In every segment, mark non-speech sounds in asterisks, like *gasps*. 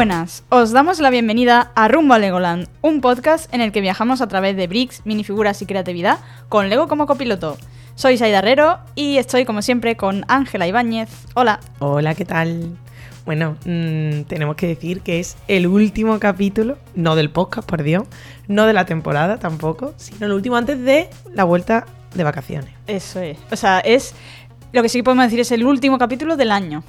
buenas, os damos la bienvenida a Rumbo a Legoland, un podcast en el que viajamos a través de bricks, minifiguras y creatividad con Lego como copiloto. Soy Saida Herrero y estoy como siempre con Ángela Ibáñez. Hola. Hola, ¿qué tal? Bueno, mm, tenemos que decir que es el último capítulo, no del podcast, por Dios, no de la temporada tampoco, sino el último antes de la vuelta de vacaciones. Eso es. O sea, es. Lo que sí podemos decir es el último capítulo del año.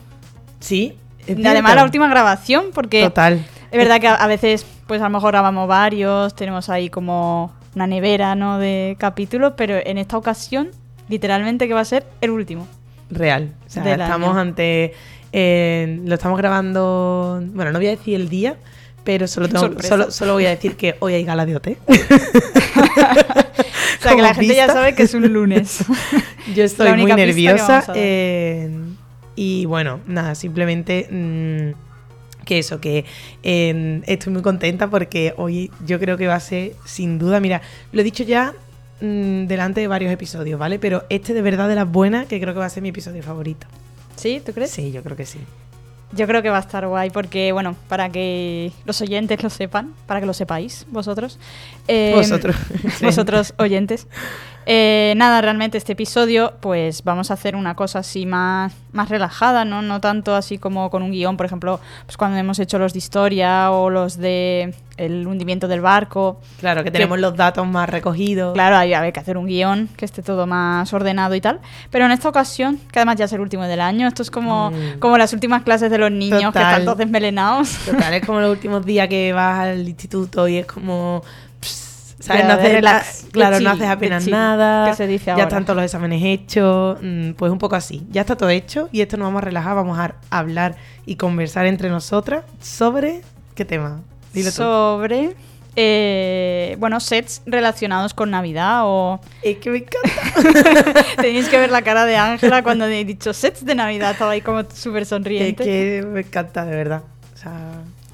Sí. Y además la última grabación, porque Total. es verdad que a, veces, pues a lo mejor grabamos varios, tenemos ahí como una nevera, ¿no? De capítulos, pero en esta ocasión, literalmente que va a ser el último. Real. O sea, estamos año. ante. eh, lo estamos grabando. Bueno, no voy a decir el día, pero solo, tengo- solo, solo voy a decir que hoy hay gala de OT. *laughs* O sea, que la gente ya sabe que es un lunes. *laughs* Yo estoy muy nerviosa. eh, y bueno, nada, simplemente mm, que eso, que eh, estoy muy contenta porque hoy yo creo que va a ser, sin duda, mira, lo he dicho ya mm, delante de varios episodios, ¿vale? Pero este de verdad de las buenas, que creo que va a ser mi episodio favorito. ¿Sí? ¿Tú crees? Sí, yo creo que sí. Yo creo que va a estar guay porque, bueno, para que los oyentes lo sepan, para que lo sepáis vosotros. eh, Vosotros. *laughs* vosotros oyentes. *laughs* Eh, nada, realmente este episodio, pues vamos a hacer una cosa así más, más relajada, ¿no? No tanto así como con un guion, por ejemplo, pues cuando hemos hecho los de historia o los de el hundimiento del barco. Claro, que tenemos los datos más recogidos. Claro, hay, hay que hacer un guion que esté todo más ordenado y tal. Pero en esta ocasión, que además ya es el último del año, esto es como, Mm. como las últimas clases de los niños que están todos desmelenados. Total, es como los últimos días que vas al instituto y es como. ¿Sabes? No haces, relax, claro, chill, no haces apenas chill, nada. que se dice ya ahora. están todos los exámenes hechos. mm, Pues un poco así. Ya está todo hecho y esto nos vamos a relajar. Vamos a hablar y conversar entre nosotras sobre. ¿Qué tema? Dilo tú. sobre eh, bueno sets relacionados con Navidad o Es que me encanta. *laughs* tenéis que ver la cara de Ángela cuando he dicho sets de Navidad estaba ahí como súper es sonriente que me encanta, de verdad. O sea,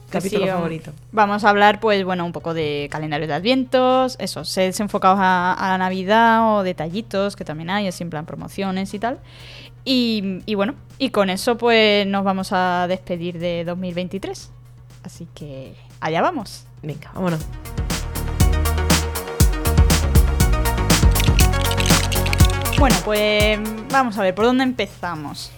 capítulo sí, favorito. vamos a hablar pues bueno un poco de calendario de advientos esos sets enfocados a, a la Navidad o detallitos que también hay así en plan promociones y tal y, y bueno y con eso pues nos vamos a despedir de 2023 así que allá vamos Venga, vámonos. Bueno, pues vamos a ver, ¿por dónde empezamos?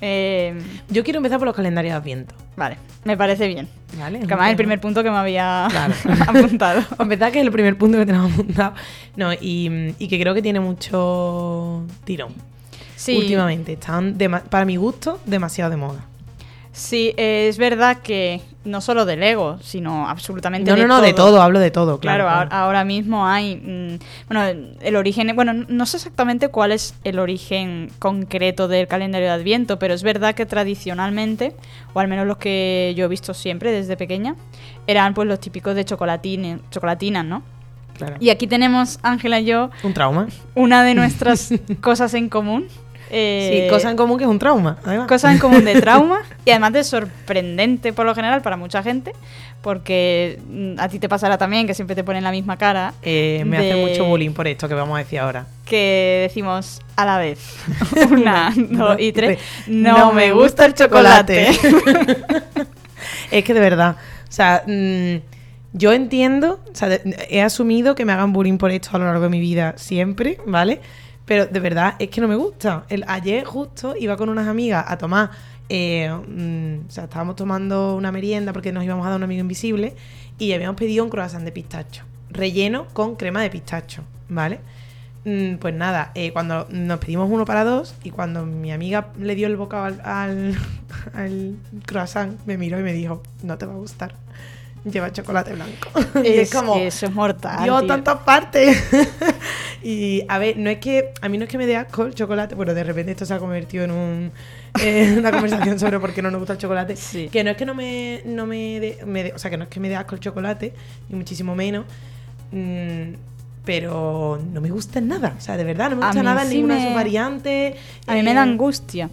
Eh, Yo quiero empezar por los calendarios de Adviento. vale, me parece bien. ¿Vale? Que además es el primer punto que me había Claro. *laughs* apuntado. Para *laughs* empezar, que es el primer punto que tenemos apuntado. No, y, y que creo que tiene mucho tirón. Sí, Últimamente. Están, para mi gusto, demasiado de moda. Sí, eh, es verdad que no solo de Lego, sino absolutamente No, de no, no, todo. de todo, hablo de todo, claro. Claro, ahora, claro. ahora mismo hay. mm, bueno, el origen. Bueno, no sé exactamente cuál es el origen concreto del calendario de Adviento, pero es verdad que tradicionalmente, o al menos los que yo he visto siempre desde pequeña, eran pues los típicos de chocolatines, chocolatinas, ¿no? Claro. Y aquí tenemos, Ángela y yo, Un trauma. una de nuestras *laughs* cosas en común. Eh, sí, cosa en común que es un trauma, además. Cosas en común de *laughs* trauma y además de sorprendente por lo general para mucha gente, porque mm, a ti te pasará también que siempre te ponen la misma cara, Eh, me hace mucho bullying por esto que vamos a decir ahora. que decimos a la vez, *laughs* una, dos y tres, No no, me gusta el chocolate. *laughs* es que de verdad, o sea, mm, yo entiendo, o sea, de- he asumido que me hagan bullying por esto a lo largo de mi vida siempre, ¿vale? Pero de verdad es que no me gusta. El, ayer justo iba con unas amigas a tomar, eh, mm, o sea, estábamos tomando una merienda porque nos íbamos a dar un amigo invisible y habíamos pedido un croissant de pistacho, relleno con crema de pistacho, ¿vale? Mm, Pues nada, eh, cuando nos pedimos uno para dos y cuando mi amiga le dio el bocado al, al, *laughs* al croissant, me miró y me dijo, no te va a gustar, lleva chocolate blanco. *laughs* y es, es como, que eso es mortal. Dios, tantas partes. *laughs* y a ver, no es que, a mí no es que me dé asco el chocolate, bueno, de repente esto se ha convertido en un, en una conversación sobre por qué no nos gusta el chocolate. Sí. Que no es que no me, no me, dé- me dé- o sea, que no es que me dé asco el chocolate, ni muchísimo menos. mm, pero no me gusta nada, o sea, de verdad, no me gusta nada en sí ninguna de me- sus variantes. A mí me eh, da angustia.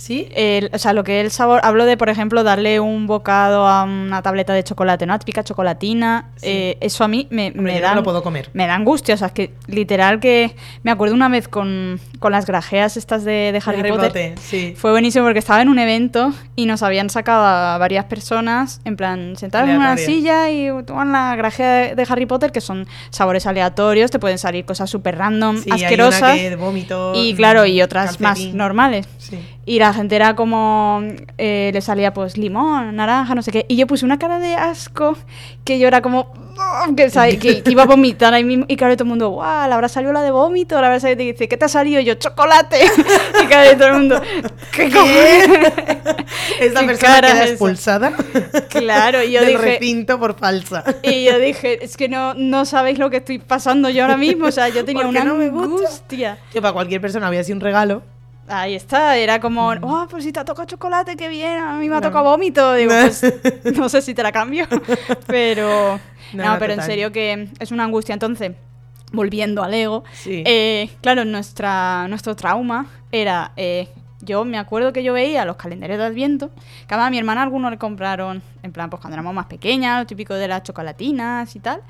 ¿Sí? El- o sea, lo que es el sabor, hablo de, por ejemplo, darle un bocado a una tableta de chocolate, ¿no? Típica chocolatina. Sí. eh, eso a mí me, me da. no lo puedo comer. Me da angustia, o sea, es que literal que. Me acuerdo una vez con, con las grajeas estas de, de Harry, Potter. sí. Fue buenísimo porque estaba en un evento y nos habían sacado a varias personas, en plan, sentadas en una silla y toman la grajea de, de Harry Potter, que son sabores aleatorios, te pueden salir cosas súper random, Sí, hay una asquerosas. que de vómito, y claro, y otras más normales. Sí. Y la gente era como. eh, le salía pues limón, naranja, no sé qué. Y yo puse una cara de asco que yo era como. "Ah", Que, que- que iba a vomitar ahí mismo. Y claro, todo el mundo, guau, le habrá salido la de vómito, le habrá salido. Y dice, ¿qué te ha salido? Y yo, chocolate. *laughs* y claro, todo el mundo, ¿qué cojones? *laughs* Esa ¿Qué persona queda es expulsada Claro, y yo del dije. recinto por falsa. Y yo dije, es que no, no sabéis lo que estoy pasando yo ahora mismo. O sea, yo tenía una no angustia. Que para cualquier persona había sido un regalo. Ahí está, era como, oh, pues si te ha tocado chocolate, qué bien, a mí me ha tocado vómito. Digo, pues no sé si te la cambio, *laughs* pero No, *laughs* no, no, pero en serio que es una angustia. Entonces, volviendo al ego, Sí. eh, claro, nuestra, nuestro trauma era, eh, yo me acuerdo que yo veía los calendarios de Adviento, que además a mi hermana algunos le compraron, en plan, pues cuando éramos más pequeñas, lo típico de las chocolatinas y tal.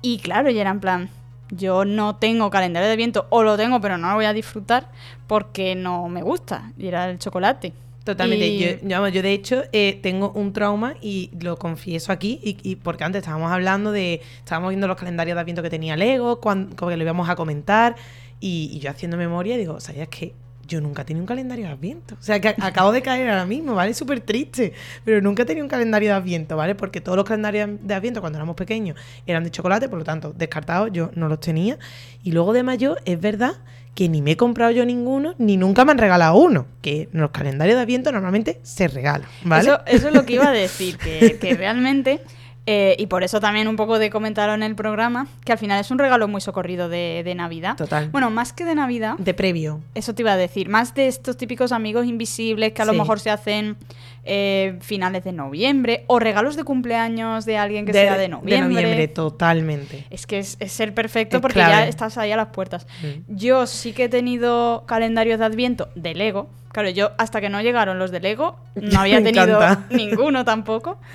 Y claro, y era en plan, yo no tengo calendario de Adviento, o lo tengo, pero no lo voy a disfrutar porque no me gusta, y era el chocolate. Totalmente. Y- Yo, yo, vamos, yo, de hecho, eh, tengo un trauma y lo confieso aquí, y, y porque antes estábamos hablando de. Estábamos viendo los calendarios de Adviento que tenía Lego, cuando, que lo íbamos a comentar, y, y yo haciendo memoria digo, ¿sabías que yo nunca tenido un calendario de Adviento? O sea, que acabo de caer ahora mismo, ¿vale? Súper triste, pero nunca he tenido un calendario de Adviento, ¿vale? Porque todos los calendarios de Adviento cuando éramos pequeños eran de chocolate, por lo tanto, descartados, yo no los tenía. Y luego de mayor, es verdad que ni me he comprado yo ninguno, ni nunca me han regalado uno. Que en los calendarios de Adviento normalmente se regalan, ¿vale? Eso, eso es lo que iba a decir, que, que *laughs* realmente, eh, y por eso también un poco de comentarlo en el programa, que al final es un regalo muy socorrido de, de Navidad. Total. Bueno, más que de Navidad, de previo. eso te iba a decir, más de estos típicos amigos invisibles que a lo mejor se hacen eh, finales de noviembre, o regalos de cumpleaños de alguien que de, sea de noviembre. totalmente. Es que es, es el perfecto Es porque clave. ya estás ahí a las puertas. Mm. Yo sí que he tenido calendarios de Adviento de Lego. Claro, yo hasta que no llegaron los de Lego *laughs* no había tenido encanta. ninguno tampoco. *laughs*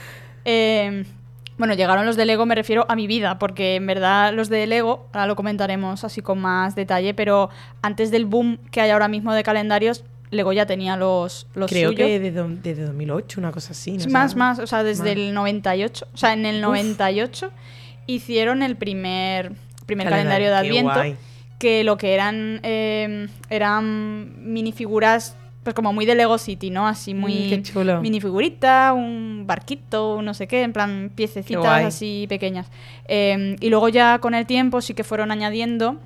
Eh, bueno, llegaron los de Lego, me refiero a mi vida, porque en verdad los de Lego, ahora lo comentaremos así con más detalle, pero antes del boom que hay ahora mismo de calendarios, Lego ya tenía los, los Creo suyos. que desde, desde 2008, una cosa así. ¿no? Más, O sea, más, o sea, desde más. el 98. O sea, en el Uf. 98 hicieron el primer, primer Calendario, calendario de Adviento. Que lo que eran eh, eran minifiguras, pues como muy de Lego City, ¿no? Así muy. Mm, qué chulo. Minifigurita, un barquito, no sé qué, en plan piececitas así pequeñas. Eh, y luego ya con el tiempo sí que fueron añadiendo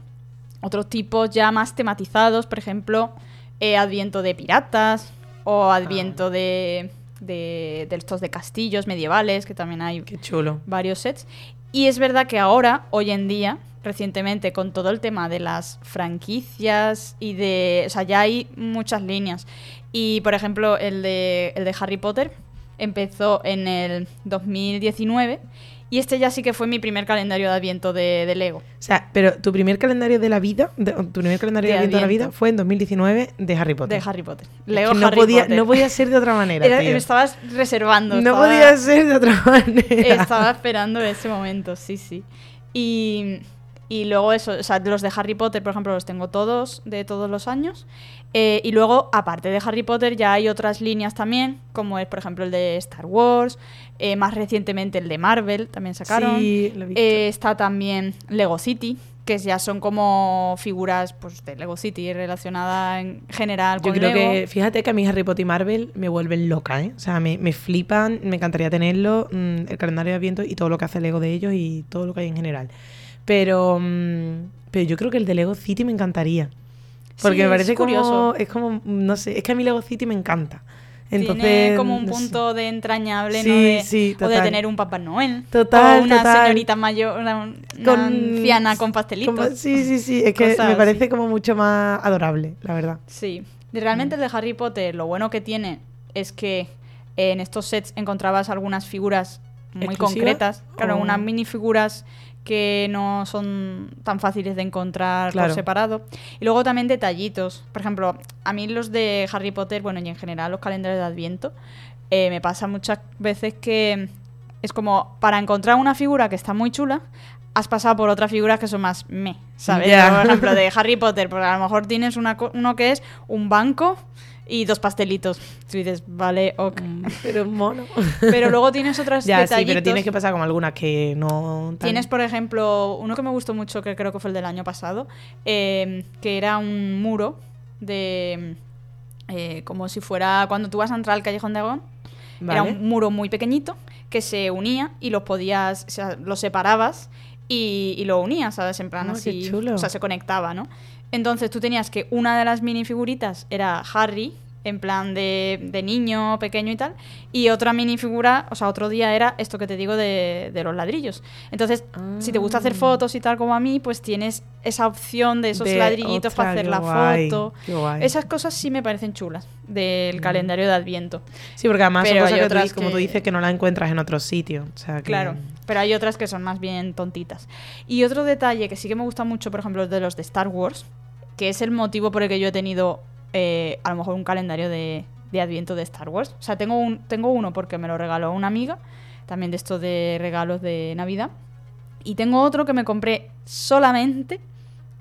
otros tipos ya más tematizados, por ejemplo, eh, Adviento de piratas o Adviento de, de, de estos de castillos medievales, que también hay Qué chulo. varios sets. Y es verdad que ahora, hoy en día, recientemente, con todo el tema de las franquicias y de... O sea, ya hay muchas líneas. Y, por ejemplo, el de, el de Harry Potter empezó en el 2019 y este ya sí que fue mi primer calendario de Adviento de, de Lego. O sea, pero tu primer calendario de la vida, de- tu primer calendario de, De Adviento de la vida fue en 2019 de Harry De Potter. Harry Potter. Lego no Harry podía, Potter. no podía ser de otra manera, Era- tío. me estabas reservando. No estaba- podía ser de otra *laughs* manera. Estaba esperando ese momento, sí, sí. Y, y luego eso, o sea, los de Harry Potter, por ejemplo, los tengo todos, de todos los años. Eh, y luego, aparte de Harry Potter, ya hay otras líneas también, como es, por ejemplo, el de Star Wars, eh, más recientemente el de Marvel, también sacaron. Sí, lo he visto. Eh, está también Lego City, que ya son como figuras pues, de Lego City relacionada en general Yo con creo Lego. que, fíjate que a mí Harry Potter y Marvel me vuelven loca, ¿eh? O sea, me, me flipan, me encantaría tenerlo, mm, el calendario de Adviento y todo lo que hace Lego de ellos y todo lo que hay en general. Pero, mm, pero yo creo que el de Lego City me encantaría. Porque Sí, me parece es curioso. como, es como, no sé, es que a mí Lego City me encanta. Entonces, Tiene como un no sé. punto de entrañable, Sí, ¿no? De, sí, o de total. tener un Papá Noel. Total, O una total. señorita mayor, una, Con- anciana con pastelitos. sí, sí, sí, es que Cosas me parece como mucho más adorable, la verdad. Sí. Realmente el de Harry Potter, lo bueno que tiene es que en estos sets encontrabas algunas figuras muy ¿Exclusivas? concretas. Claro, O- unas minifiguras que no son tan fáciles de encontrar Claro. por separado. Y luego también detallitos. Por ejemplo, a mí los de Harry Potter, bueno, y en general los calendarios de Adviento, eh, me pasa muchas veces que es como para encontrar una figura que está muy chula, has pasado por otras figuras que son más me, ¿sabes? Por ejemplo, de *laughs* Harry Potter, porque a lo mejor tienes una uno que es un banco y dos pastelitos. Tú dices, vale, ok. *laughs* Pero es mono. Pero luego tienes otras *laughs* ya, sí, detallitos. pero tienes que pasar como algunas que no... tan- Tienes, por ejemplo, uno que me gustó mucho, que creo que fue el del año pasado, eh, que era un muro de... eh, como si fuera cuando tú vas a entrar al Callejón de Agón. Era Vale. un muro muy pequeñito que se unía y los podías, o sea, los separabas y, y lo unías, ¿sabes? En plan qué así, chulo. o sea, se conectaba, ¿no? Entonces tú tenías que una de las minifiguritas era Harry, en plan de, de niño pequeño y tal, y otra minifigura, o sea, otro día era esto que te digo de, de los ladrillos. Entonces, si te gusta hacer Ah. fotos y tal como a mí, pues tienes esa opción de esos De- ladrillitos para hacer la guay, foto. Esas cosas sí me parecen chulas del calendario de Adviento. Sí, porque además Pero son cosas hay que tú otras como tú dices que no las encuentras en otros sitios. O sea, que- Claro, pero hay otras que son más bien tontitas. Y otro detalle que sí que me gusta mucho, por ejemplo, de los de Star Wars, que es el motivo por el que yo he tenido eh, a lo mejor un calendario de, de Adviento de Star Wars. O sea, tengo, un, tengo uno porque me lo regaló una amiga, también de estos de regalos de Navidad. Y tengo otro que me compré solamente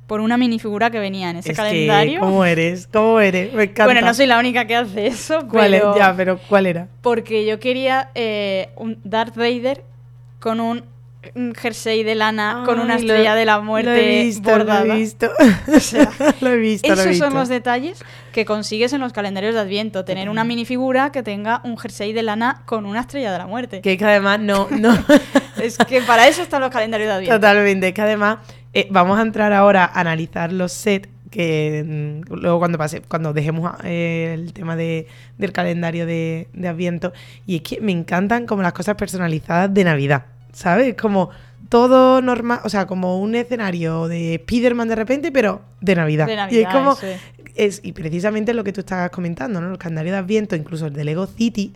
por una minifigura que venía en ese Es calendario. que, ¿cómo eres? ¿Cómo eres? Me encanta. Bueno, no soy la única que hace eso, ¿Cuál pero... es? Ya, pero ¿cuál era? Porque yo quería eh, un Darth Vader con un, jersey de lana con una lo- estrella de la muerte Lo he visto, bordada. lo he visto. *laughs* O sea, *laughs* lo he visto, lo he Esos visto. son los detalles que consigues en los calendarios de Adviento. Tener una minifigura que tenga un jersey de lana con una estrella de la muerte. Que que además no, no, *laughs* Es que para eso están los calendarios de Adviento. totalmente, es que además eh, vamos a entrar ahora a analizar los sets que mm, luego cuando pase, cuando dejemos eh, el tema de, del calendario de, de Adviento, y es que me encantan como las cosas personalizadas de Navidad, ¿sabes? Como todo normal, o sea, como un escenario de Spiderman de repente, pero de Navidad. De y es Navidad, como, es, y precisamente lo que tú estabas comentando, ¿no? Los calendarios de Adviento, incluso el de Lego City,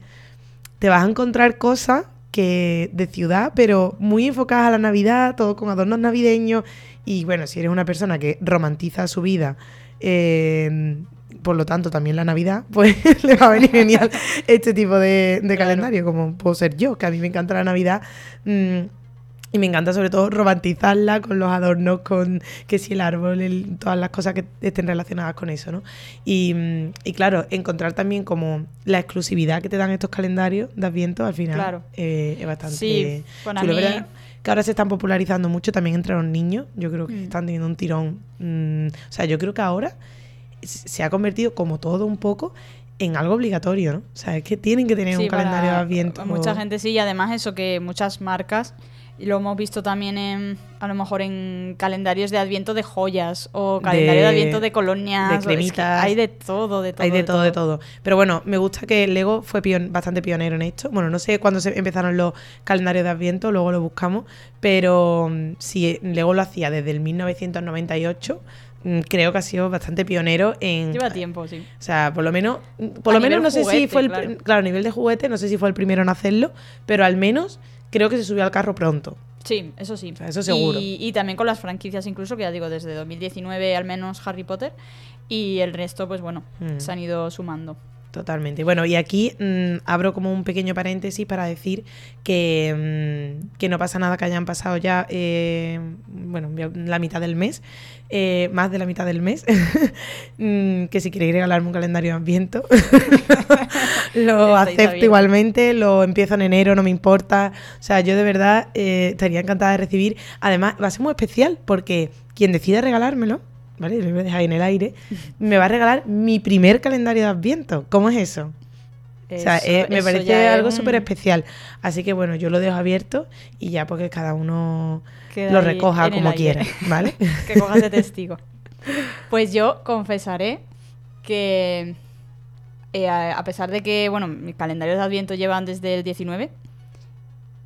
te vas a encontrar cosas que de ciudad, pero muy enfocadas a la Navidad, todo con adornos navideños. Y bueno, si eres una persona que romantiza su vida, eh, por lo tanto también la Navidad, *laughs* pues le va a venir genial *laughs* este tipo de, de Claro. calendario, como puedo ser yo, que a mí me encanta la Navidad. mm, y me encanta sobre todo romantizarla con los adornos, con que si el árbol, el- todas las cosas que estén relacionadas con eso, ¿no? Y, mm, y claro, encontrar también como la exclusividad que te dan estos calendarios de Adviento al final Claro. eh, es bastante Sí, bueno, a chulo, mí- ¿verdad? Que ahora se están popularizando mucho también entre los niños. Yo creo que Mm. están teniendo un tirón. mm, o sea, yo creo que ahora se ha convertido como todo un poco en algo obligatorio, ¿no? O sea, es que tienen que tener Sí, un calendario de Adviento. Mucha gente sí, y además eso que muchas marcas, lo hemos visto también en, a lo mejor en calendarios de adviento de joyas o calendario de, De- adviento de colonias. de o- es que cremitas. hay de todo, de todo. Hay de todo, de todo. Pero bueno, me gusta que Lego fue pion- bastante pionero en esto. Bueno, no sé cuándo se empezaron los calendarios de Adviento, luego lo buscamos. Pero mm, si Lego lo hacía desde el 1998, mm, creo que ha sido bastante pionero en... Lleva tiempo, sí. O sea, por lo menos, por A lo menos no sé si fue el claro. claro. a nivel de juguete, no sé si fue el primero en hacerlo, pero al menos creo que se subió al carro pronto. Sí, eso sí. O sea, eso seguro. Y, y también con las franquicias incluso, que ya digo, desde 2019 al menos Harry Potter. Y el resto, pues bueno, Mm. se han ido sumando. Totalmente. Bueno, y aquí mm, abro como un pequeño paréntesis para decir que, mm, que no pasa nada que hayan pasado ya, eh, bueno, la mitad del mes, eh, más de la mitad del mes, *laughs* Mm, que si queréis regalarme un calendario de Adviento, *laughs* lo acepto igualmente, lo empiezo en enero, no me importa. O sea, yo de verdad eh, estaría encantada de recibir. Además, va a ser muy especial porque quien decida regalármelo, ¿vale? Lo voy a dejar ahí en el aire, me va a regalar mi primer calendario de Adviento. ¿Cómo es eso? O sea, eh, me parece algo un- súper especial. Así que bueno, yo lo dejo abierto y ya porque cada uno Queda lo recoja como quiera, ¿vale? *laughs* que cojas *laughs* de testigo. Pues yo confesaré que eh, a a pesar de que, bueno, mis calendarios de Adviento llevan desde el 19,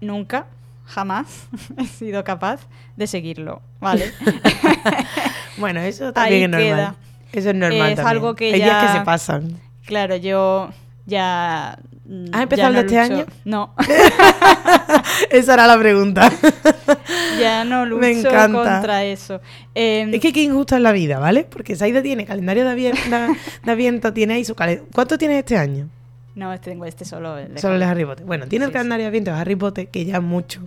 nunca, jamás *laughs* he sido capaz de seguirlo, ¿vale? *laughs* bueno, eso también Ahí es normal. queda. Eso es normal Es también. algo que Hay días ya- que se pasan. Claro, yo ya ¿Has empezado este lucho- año? No, *laughs* Esa era la pregunta. ya no lucho Me encanta. contra eso. Eh, es que qué injusto es la vida, ¿vale? Porque Saida tiene calendario de, de- Adviento, tiene ahí su calendario. ¿Cuánto tienes este año? No, este tengo este solo. el de Solo el de Harry. Potter. Bueno, tiene el calendario de Adviento de Harry Potter, que ya mucho.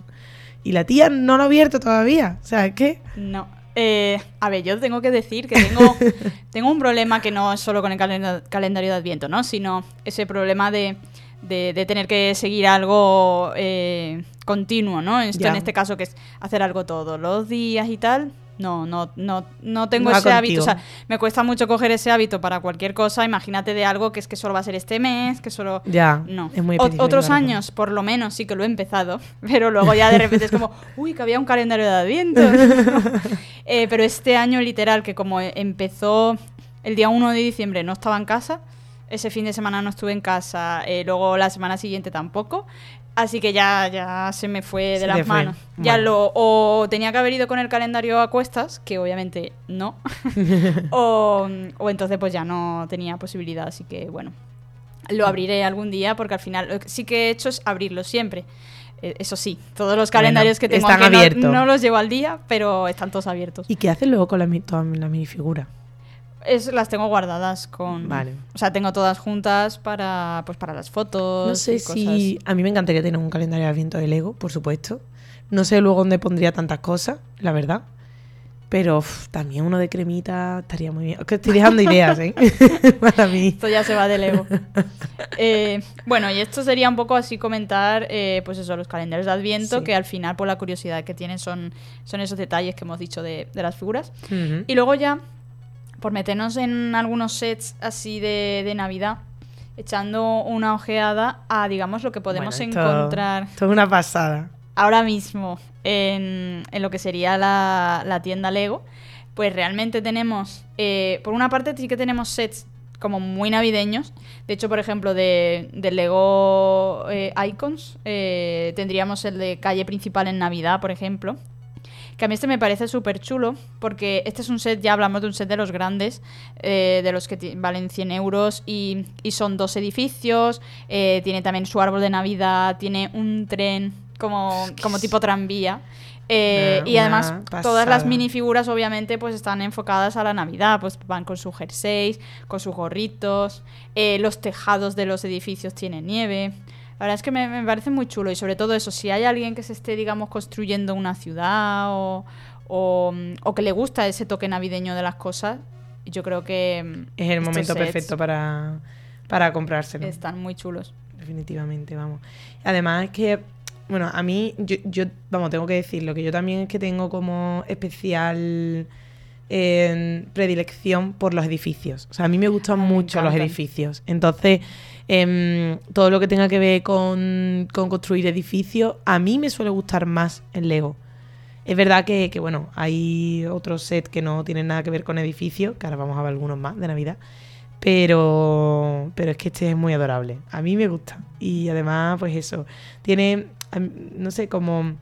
Y la tía no lo ha abierto todavía. O sea, que... No. Eh, a ver, yo tengo que decir que tengo, *laughs* tengo un problema que no es solo con el calenda- calendario de Adviento, ¿no? Sino ese problema de, de- de tener que seguir algo eh, continuo, ¿no? Esto en este caso que es hacer algo todos los días y tal. No, no, no, no tengo No ese hábito. O sea, me cuesta mucho coger ese hábito para cualquier cosa. Imagínate de algo que es que solo va a ser este mes, que solo. Ya, No. es muy específico, Otros claro. años, por lo menos, sí que lo he empezado. *laughs* Pero luego ya de repente es como, *laughs* uy, que había un calendario de Adviento. *laughs* Eh, pero este año, literal, que como empezó el día 1 de diciembre, no estaba en casa. Ese fin de semana no estuve en casa. eh, luego la semana siguiente tampoco. Así que ya, ya se me fue de Se las fue. manos. Ya Bueno. lo. O tenía que haber ido con el calendario a cuestas, que obviamente no. *laughs* o, o entonces pues ya no tenía posibilidad. Así que bueno. Lo abriré algún día porque al final lo que sí que he hecho es abrirlo siempre. Eh, Eso sí, todos los calendarios que tengo están no- los llevo al día, pero están todos abiertos. ¿Y qué haces luego con las mi- todas las minifiguras? Es, las tengo guardadas con. Vale. O sea, tengo todas juntas para, pues, para las fotos. No sé y cosas. si... A mí me encantaría tener un calendario de Adviento de Lego, por supuesto. No sé luego dónde pondría tantas cosas, la verdad. Pero uf, también uno de cremita estaría muy bien. Es que estoy dejando ideas, ¿eh? *laughs* Para mí. Esto ya se va de Lego. Eh, bueno, y esto sería un poco así comentar, eh, pues eso, los calendarios de Adviento, Sí. que al final, por la curiosidad que tienen, son, son esos detalles que hemos dicho de, de las figuras. Y luego ya, por meternos en algunos sets así de, de Navidad, echando una ojeada a, digamos, lo que podemos Bueno, esto- encontrar Esto es una pasada. ahora mismo en, en lo que sería la, la tienda Lego, pues realmente tenemos, eh, por una parte sí que tenemos sets como muy navideños. De hecho, por ejemplo, de, de Lego eh, Icons, eh, tendríamos el de calle principal en Navidad, por ejemplo. Que a mí este me parece súper chulo, porque este es un set, ya hablamos de un set de los grandes, eh, de los que valen 100 euros y, y son dos edificios, eh, tiene también su árbol de Navidad, tiene un tren como, como tipo tranvía. eh, y además todas las minifiguras obviamente pues están enfocadas a la Navidad, pues van con sus jerseys, con sus gorritos, eh, los tejados de los edificios tienen nieve. La verdad es que me, me parece muy chulo y sobre todo eso, si hay alguien que se esté, digamos, construyendo una ciudad o, o, o que le gusta ese toque navideño de las cosas, yo creo que mm, Es el momento perfecto para, para comprárselo. están muy chulos. Definitivamente, vamos. Además es que, bueno, a mí, yo, yo, vamos, tengo que decirlo, que yo también es que tengo como especial eh, predilección por los edificios. O sea, a mí me gustan Ah, me mucho los edificios. Entonces, em, todo lo que tenga que ver con, con construir edificios, a mí me suele gustar más el Lego. Es verdad que, que, bueno, hay otros sets que no tienen nada que ver con edificios, que ahora vamos a ver algunos más de Navidad. Pero, pero es que este es muy adorable. A mí me gusta. Y además, pues eso. Tiene, no sé, como.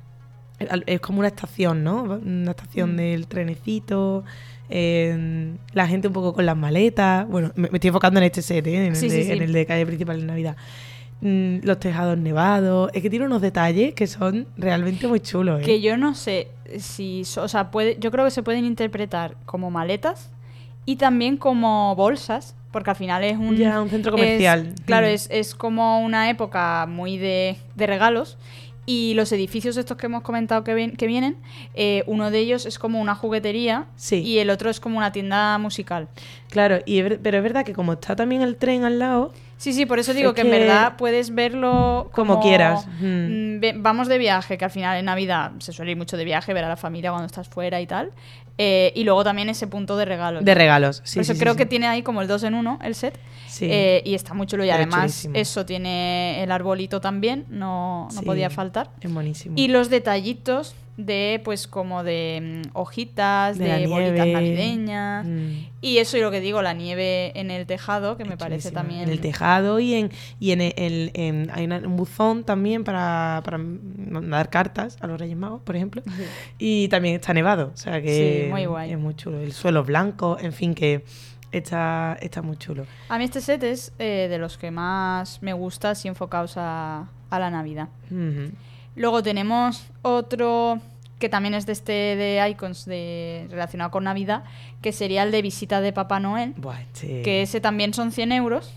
Es como una estación, ¿no? Una estación Mm. del trenecito. Eh, la gente un poco con las maletas. Bueno, me, me estoy enfocando en este set, ¿eh? En, el, sí, de, sí. en el de calle principal de Navidad. Mm, los tejados nevados. Es que tiene unos detalles que son realmente muy chulos, ¿eh? Que yo no sé si, o sea, puede, yo creo que se pueden interpretar como maletas y también como bolsas, porque al final es un... Ya, un centro es- comercial. claro, Mm. es, es como una época muy de, de regalos. Y los edificios estos que hemos comentado que, ven- que vienen, eh, uno de ellos es como una juguetería Sí. y el otro es como una tienda musical. Claro, y pero es verdad que como está también el tren al lado, Sí, sí, por eso digo Es que, en verdad puedes verlo Como quieras. Mm. mm, vamos de viaje, que al final en Navidad se suele ir mucho de viaje, ver a la familia cuando estás fuera y tal. Eh, y luego también ese punto de regalo. de regalos. Sí, por eso sí, creo sí. que tiene ahí como el dos en uno el set. Sí. Eh, y está muy chulo. Y Pero además chulísimo. eso tiene el arbolito también, no, no podía faltar. Es buenísimo. Y los detallitos de, pues, como de mm, hojitas, De bolitas navideñas. Mm. Y eso y lo que digo, la nieve en el tejado, que me Es parece chulísimo. también... En el tejado y en, y en, el, en- hay una- un buzón también para, para mandar cartas a los Reyes Magos, por ejemplo. Y también está nevado. O sea que Sí, muy guay. es muy chulo. El suelo blanco, en fin, que, Está, está muy chulo. A mí este set es eh, de los que más me gusta, así enfocados a, a la Navidad. Luego tenemos otro que también es de este de Icons de, relacionado con Navidad, que sería el de visita de Papá Noel, Buah, que ese también son 100 euros.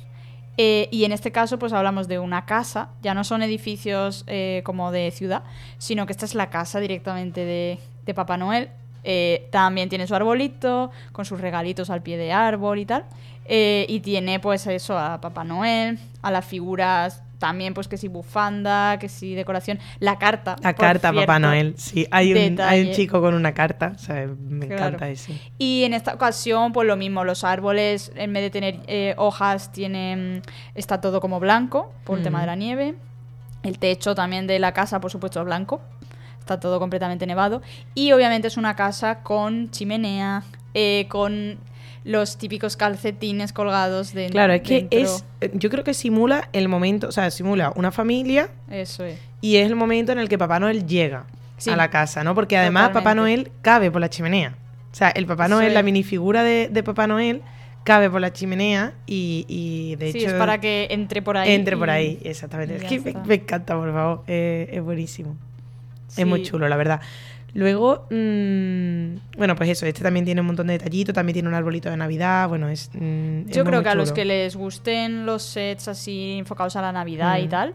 Eh, y en este caso, pues hablamos de una casa, ya no son edificios eh, como de ciudad, sino que esta es la casa directamente de, de Papá Noel. Eh, también tiene su arbolito, con sus regalitos al pie de árbol y tal. Y tiene pues eso a Papá Noel, a las figuras también pues que si bufanda, que si decoración, la carta. La carta, Papá. Noel. Sí, hay un, hay un chico con una carta. O sea, me Claro. encanta eso. Y en esta ocasión, pues lo mismo, los árboles, en vez de tener eh, hojas, tienen. está todo como blanco, por el tema Mm. de la nieve. El techo también de la casa, por supuesto, es blanco. Está todo completamente nevado. Y obviamente es una casa con chimenea, eh, con los típicos calcetines colgados de Claro, es que dentro. es. eh, Yo creo que simula el momento. O sea, simula una familia Eso es. y es el momento en el que Papá Noel llega Sí. a la casa, ¿no? Porque además Papá. Noel cabe por la chimenea. O sea, el Papá Noel, la minifigura de, de Papá Noel, cabe por la chimenea y, y de sí, hecho. es para que entre por ahí. Entre por ahí, exactamente. Es que me, encanta, por favor. eh, es buenísimo. Es muy chulo, la verdad. Luego, mm, bueno, pues eso, este también tiene un montón de detallitos, también tiene un arbolito de Navidad, bueno, es... mm, es Yo creo muy que a los que les gusten los sets así enfocados a la Navidad y Mm. tal,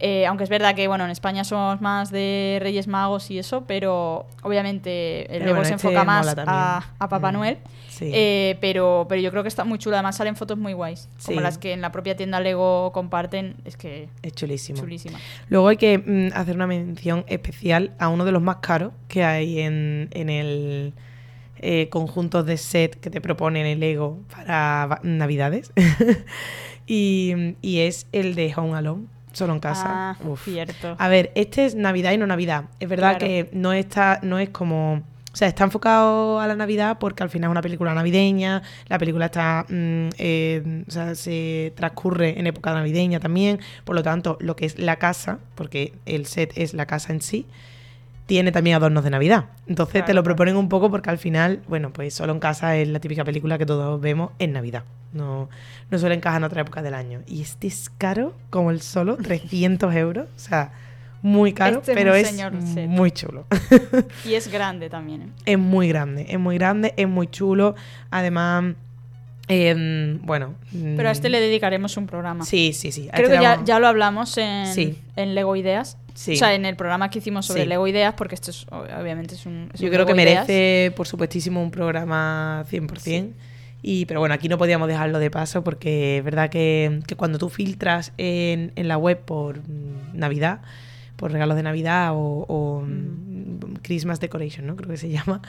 eh, aunque es verdad que bueno en España somos más de Reyes Magos y eso, pero obviamente el Pero bueno, se este enfoca más a, a Papá Mm. Noel. Sí. eh, pero, pero yo creo que está muy chulo. Además salen fotos muy guays. Como las que en la propia tienda Lego comparten. Es que es chulísimo. chulísima. Luego hay que mm, hacer una mención especial a uno de los más caros que hay en, en el eh, conjunto de set que te proponen el Lego para Navidades. *laughs* y, y es el de Home Alone, solo en casa. Ah, Uf. cierto. A ver, este es Navidad y no Navidad. Es verdad Claro. que no está, no es como. O sea, está enfocado a la Navidad porque al final es una película navideña. La película está. mm, eh, o sea, se transcurre en época navideña también. Por lo tanto, lo que es la casa, porque el set es la casa en sí, tiene también adornos de Navidad. Entonces te lo proponen un poco porque al final, bueno, pues solo en casa es la típica película que todos vemos en Navidad. No, no suele encajar en otra época del año. Y este es caro como el solo, *laughs* 300 euros. O sea, muy caro, Este es pero es muy chulo. Y es grande también. ¿eh? es muy grande, es muy grande, es muy chulo. Además, em, bueno. Pero a este mm, le dedicaremos un programa. Sí, sí, sí. Creo este que ya, ya lo hablamos en, Sí. en Lego Ideas. Sí. O sea, en el programa que hicimos sobre Sí. Lego Ideas, porque esto es, obviamente es un. es Yo un creo que Ideas. merece, por supuestísimo, un programa 100%. Y, pero bueno, aquí no podíamos dejarlo de paso porque es verdad que, que cuando tú filtras en, en la web por Navidad, por regalos de Navidad o, o, mm, Christmas Decoration, ¿no? Creo que se llama,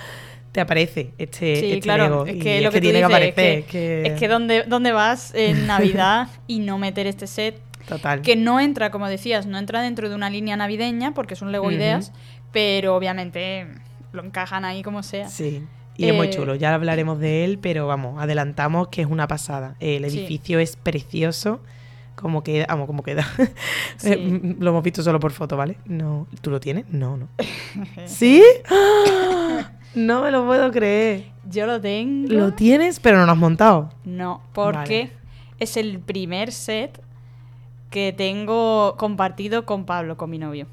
te aparece este, Sí, este claro. Lego. Es y que lo que, tú tiene que aparecer. es que, es que ¿dónde, dónde vas en *laughs* Navidad y no meter este set Total. que no entra, como decías, no entra dentro de una línea navideña porque es un Lego. Ideas, pero obviamente lo encajan ahí como sea. Sí. Y es muy Eh, chulo, ya hablaremos de él, pero vamos, adelantamos que es una pasada. El Sí. edificio es precioso, como queda, vamos, como queda. *laughs* Sí. *laughs* Lo hemos visto solo por foto, ¿vale? No, ¿tú lo tienes? No, no. *laughs* ¿Sí? ¡Ah! No me lo puedo creer. Yo lo tengo. Lo tienes, pero no lo has montado. No, porque es el primer set que tengo compartido con Pablo, con mi novio.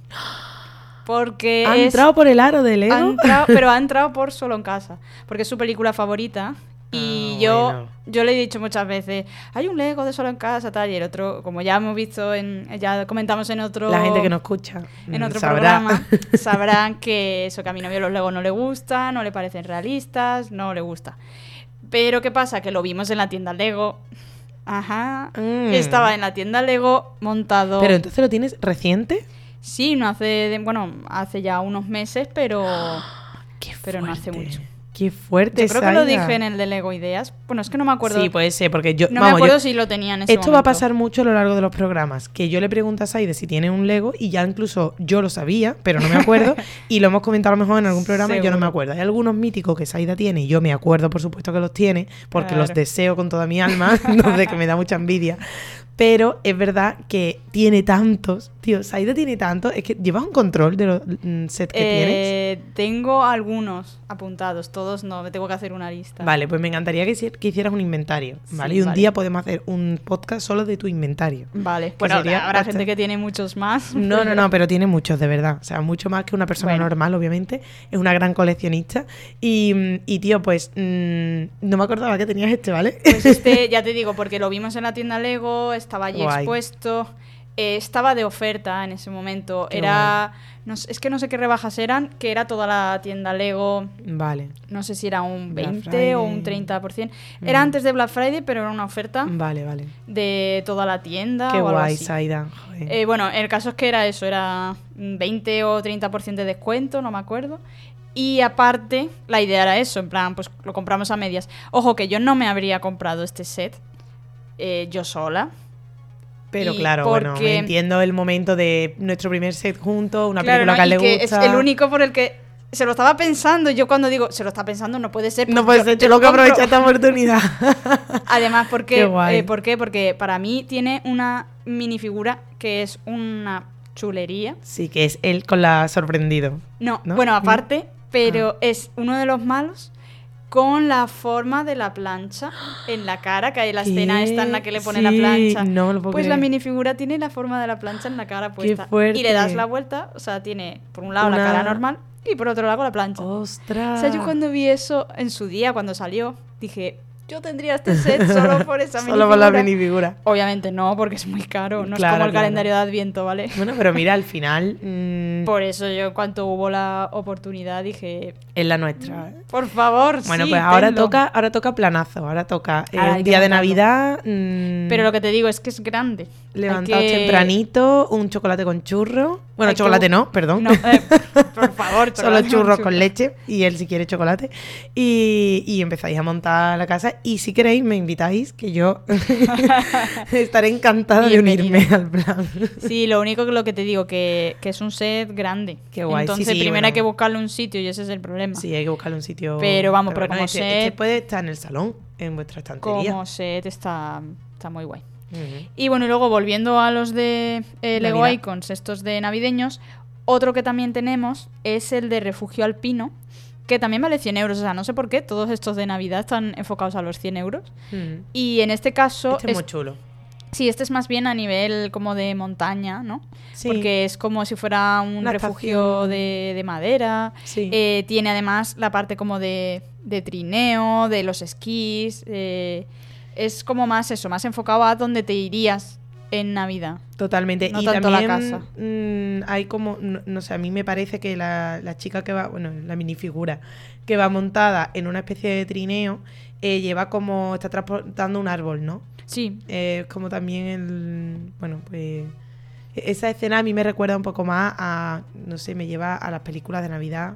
Porque ¿Ha es- entrado por el aro del ha Lego? entrado- pero ha *laughs* entrado por solo en casa, porque es su película favorita. Y Ah, yo, bueno. yo le he dicho muchas veces, hay un Lego de solo en casa, tal, y el otro, como ya hemos visto, en, ya comentamos en otro, La gente que nos escucha en otro sabrá. programa, *laughs* sabrán que eso, que a mi novio los Legos no le gustan, no le parecen realistas, no le gusta. Pero ¿qué pasa? Que lo vimos en la tienda Lego. Ajá. Mm. Estaba en la tienda Lego montado. Pero entonces lo tienes reciente. Sí, no hace, bueno, hace ya unos meses, pero *gasps* Qué Pero no hace mucho. Qué fuerte yo creo que lo dije en el de Lego Ideas. Bueno, es que no me acuerdo. Sí, puede ser, porque yo. no vamos, me yo- acuerdo si lo tenía en ese Esto va a pasar mucho a lo largo de los programas, que yo le pregunto a Saide si tiene un Lego y ya incluso yo lo sabía, pero no me acuerdo, *laughs* y lo hemos comentado a lo mejor en algún programa y yo no me acuerdo. Hay algunos míticos que Saida tiene y yo me acuerdo, por supuesto, que los tiene, porque los deseo con toda mi alma, *laughs* entonces que me da mucha envidia. Pero es verdad que tiene tantos. Tío, Saida tiene tantos. Es que llevas un control de los mm, sets que tienes. Eh, tengo algunos apuntados, todos no, me tengo que hacer una lista. Vale, pues me encantaría que, hici- que hicieras un inventario, ¿vale? Sí, y un vale. día podemos hacer un podcast solo de tu inventario. Vale, bueno, sería habrá gente que tiene muchos más. *laughs* No, no, no, pero tiene muchos, de verdad. O sea, mucho más que una persona Bueno. normal, obviamente. Es una gran coleccionista. Y, mm, y, tío, pues mm, no me acordaba que tenías este, ¿vale? Pues este, *laughs* ya te digo, porque lo vimos en la tienda Lego, estaba allí Guay. expuesto, eh, estaba de oferta en ese momento. Qué era, no es que no sé qué rebajas eran, que era toda la tienda Lego, vale, no sé si era un Black 20 o un Friday. 30%. Era Mm. antes de Black Friday, pero era una oferta vale, vale. de toda la tienda Qué o algo guay, así. Saida. Joder. Eh, bueno, el caso es que era eso, era 20 o 30% de descuento, no me acuerdo. Y aparte, la idea era eso, en plan, pues lo compramos a medias. Ojo, que yo no me habría comprado este set eh, yo sola. Pero y claro, bueno, porque- entiendo el momento de nuestro primer set juntos, una Claro, película ¿no? que le que gusta. es el único por el que se lo estaba pensando. Yo cuando digo, se lo está pensando, no puede ser. No puede ser, yo tengo lo que aprovechar esta oportunidad. *laughs* Además, porque, *laughs* Qué eh, ¿por qué? Porque para mí tiene una minifigura que es una chulería. sí, que es él con la sorprendido. No, ¿No? bueno, ¿No? aparte, pero Ah. es uno de los malos con la forma de la plancha en la cara, que hay la escena esta en la que le pone la plancha. no me lo puedo pues la minifigura tiene la forma de la plancha en la cara puesta. fuerte. Y le das la vuelta, o sea, tiene por un lado la cara normal y por otro lado la plancha. ¡Ostras! O sea, yo cuando vi eso en su día, cuando salió, dije, yo tendría este set *laughs* solo por esa Solo por la minifigura. minifigura. Obviamente no, porque es muy caro, no Claro, es como el claro. calendario de Adviento, ¿vale? Bueno, pero mira, al *laughs* final mm, Por eso yo, en cuanto hubo la oportunidad, dije, es la nuestra. por favor, Bueno, sí, pues ahora tenlo. toca, ahora toca planazo, ahora toca eh, día de. Navidad, mm, Pero lo que te digo es que es grande. Levantados que- tempranito, un chocolate con churro. Bueno, Hay chocolate no, perdón. No, eh, por *laughs* favor, Solo chocolate churros churro. con leche y él si quiere chocolate. Y, y empezáis a montar la casa. Y si queréis, me invitáis, que yo *laughs* estaré encantada de unirme al plan. Sí, lo único que lo que te digo, que, que es un set grande. Qué guay, sí, Entonces, sí, primero bueno. hay que buscarle un sitio y ese es el problema. Sí, hay que buscarle un sitio. Pero vamos, pero como este, este puede estar en el salón, en vuestra estantería. Como set está, está muy guay. Y bueno, y luego volviendo a los de eh, Lego. Icons, estos de navideños, otro que también tenemos es el de Refugio Alpino, que también vale 100 euros. O sea, no sé por qué todos estos de Navidad están enfocados a los 100 euros. Ujú. Y en este caso, Este es muy chulo. sí, este es más bien a nivel como de montaña, ¿no? Sí. Porque es como si fuera un Una refugio de, de madera. Sí. Eh, tiene además la parte como de, de trineo, de los esquís. eh, es como más eso, más enfocado a donde te irías en Navidad. Totalmente. No y tanto la también casa. mm, hay como, no, no sé, a mí me parece que la, la chica que va, bueno, la minifigura que va montada en una especie de trineo, eh, lleva como, está transportando un árbol, ¿no? Sí, Eh, Es como también el, bueno, pues esa escena a mí me recuerda un poco más a, no sé, me lleva a las películas de Navidad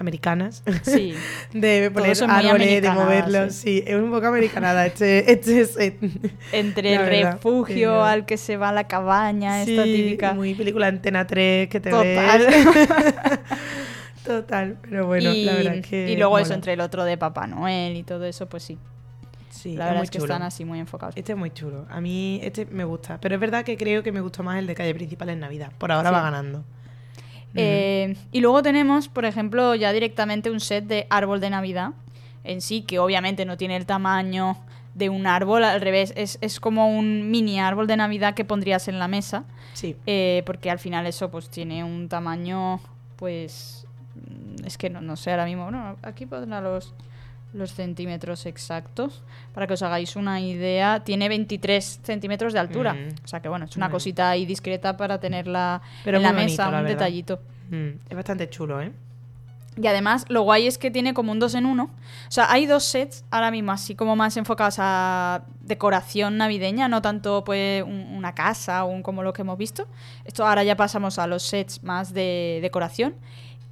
americanas. sí. *laughs* De poner árboles, de moverlos. Sí. es un poco americanada este, este set. *laughs* Entre La el verdad, refugio al que se va a la cabaña, esta típica. Muy película Antena 3 que te Total. ves. *laughs* Total, pero bueno, y, la verdad es que. y luego eso, entre el otro de Papá Noel y todo eso, pues sí. Sí, la verdad es que chulo. están así muy enfocados. Este es muy chulo. A mí este me gusta. Pero es verdad que creo que me gustó más el de calle principal en Navidad. Por ahora Sí. va ganando. Eh, y luego tenemos, por ejemplo, ya directamente un set de árbol de Navidad en sí, que obviamente no tiene el tamaño de un árbol, al revés, es, es como un mini árbol de Navidad que pondrías en la mesa, Sí. eh, porque al final eso pues tiene un tamaño, pues, mm, es que no, no sé ahora mismo, bueno, aquí pondrá los, los centímetros exactos, para que os hagáis una idea, tiene 23 centímetros de altura, Mm. o sea que bueno, es una Bueno. cosita ahí discreta para tenerla Pero en la mesa, la un verdad. detallito. Mm, es bastante chulo, ¿eh? Y además, lo guay es que tiene como un dos en uno. O sea, hay dos sets ahora mismo, así como más enfocados a decoración navideña, no tanto pues un- una casa o un, como lo que hemos visto. Esto ahora ya pasamos a los sets más de decoración.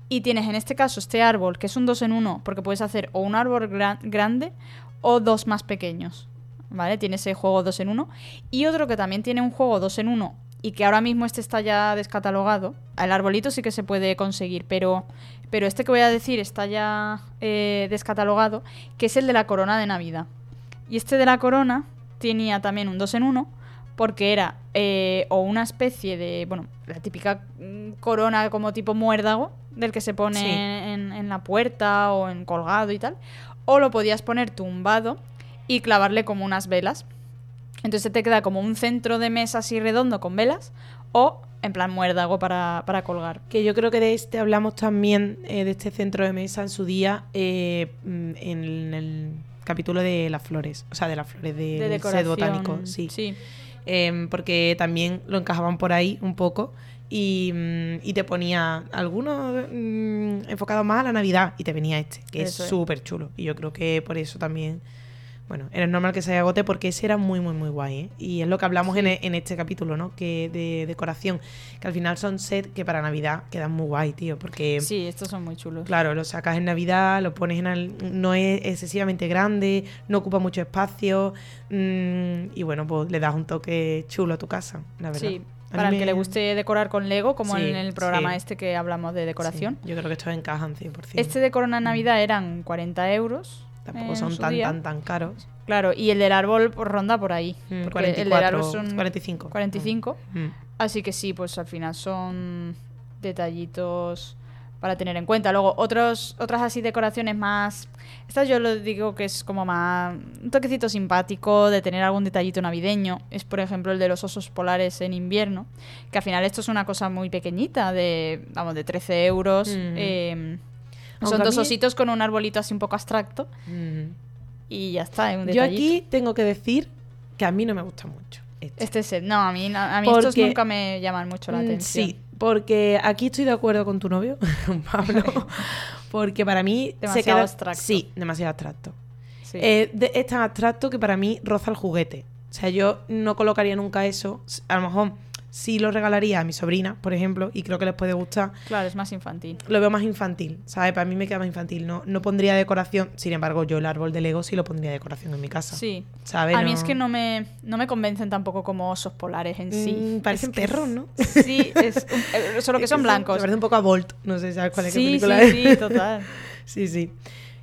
Y tienes en este caso este árbol, que es un dos en uno, porque puedes hacer o un árbol gran- grande o dos más pequeños. ¿Vale? Tiene ese juego dos en uno. Y otro que también tiene un juego dos en uno y que ahora mismo este está ya descatalogado. El arbolito sí que se puede conseguir, pero, pero este que voy a decir está ya eh, descatalogado, que es el de la corona de Navidad. Y este de la corona tenía también un 2 en 1 porque era eh, o una especie de, bueno, la típica mm, corona como tipo muérdago, del que se pone Sí. en, en la puerta o en colgado y tal, o lo podías poner tumbado y clavarle como unas velas. Entonces te queda como un centro de mesa así redondo con velas, o en plan muérdago para, para colgar. Que yo creo que de este hablamos también, eh, de este centro de mesa en su día, eh, mm, en el capítulo de las flores, o sea, de las flores de, De botánico, sí. sí. Em, porque también lo encajaban por ahí un poco y, mm, y te ponía algunos mm, enfocados más a la Navidad y te venía este, que Eso es súper chulo. Y yo creo que por eso también, bueno, era normal que se agote porque ese era muy, muy, muy guay. ¿eh? Y es lo que hablamos en, e- en este capítulo, ¿no? Que de decoración, que al final son sets que para Navidad quedan muy guay, tío, porque... Sí, estos son muy chulos. Claro, lo sacas en Navidad, lo pones en... al- no es excesivamente grande, no ocupa mucho espacio mm, y bueno, pues le das un toque chulo a tu casa, la verdad. Sí, para el que le guste decorar con Lego, como Sí, en el programa sí. este que hablamos de decoración. Sí, yo creo que estos encajan 100%. Este de Corona Navidad eran 40 euros. Tampoco son tan, día. tan, tan caros. Claro, y el del árbol pues, ronda por ahí. Mm, el del 44, árbol son 45. 45. Mm. Así que sí, pues al final son detallitos para tener en cuenta. Luego, otros, otras así decoraciones más. Estas yo lo digo que es como más. Un toquecito simpático de tener algún detallito navideño. Es, por ejemplo, el de los osos polares en invierno. Que al final esto es una cosa muy pequeñita, de. Vamos, de 13 euros. Mm. eh, Aunque son dos ositos con un arbolito así un poco abstracto. Mm. Y ya está, es un Yo detallito. aquí tengo que decir que a mí no me gusta mucho. este. Este set, no, a mí, a mí estos nunca me llaman mucho la Mm, atención. Sí, porque aquí estoy de acuerdo con tu novio, *laughs* Pablo, porque para mí se Demasiado queda abstracto. Sí, demasiado abstracto. Sí. Eh, de- es tan abstracto que para mí roza el juguete. O sea, yo no colocaría nunca eso. A lo mejor sí lo regalaría a mi sobrina, por ejemplo, y creo que les puede gustar. Claro, es más infantil. Lo veo más infantil, ¿sabes? Para mí me queda más infantil. No, no pondría decoración. Sin embargo, yo el árbol de Lego sí lo pondría decoración en mi casa. Sí. ¿Sabes? A mí es que no me, no me convencen tampoco como osos polares en sí. Mm, parecen Es que perros, ¿no? Sí, es un- eh, solo que son *laughs* blancos. Se parece un poco a Volt. No sé sabes cuál es qué Sí, película sí, es. sí, total. *laughs* Sí, sí.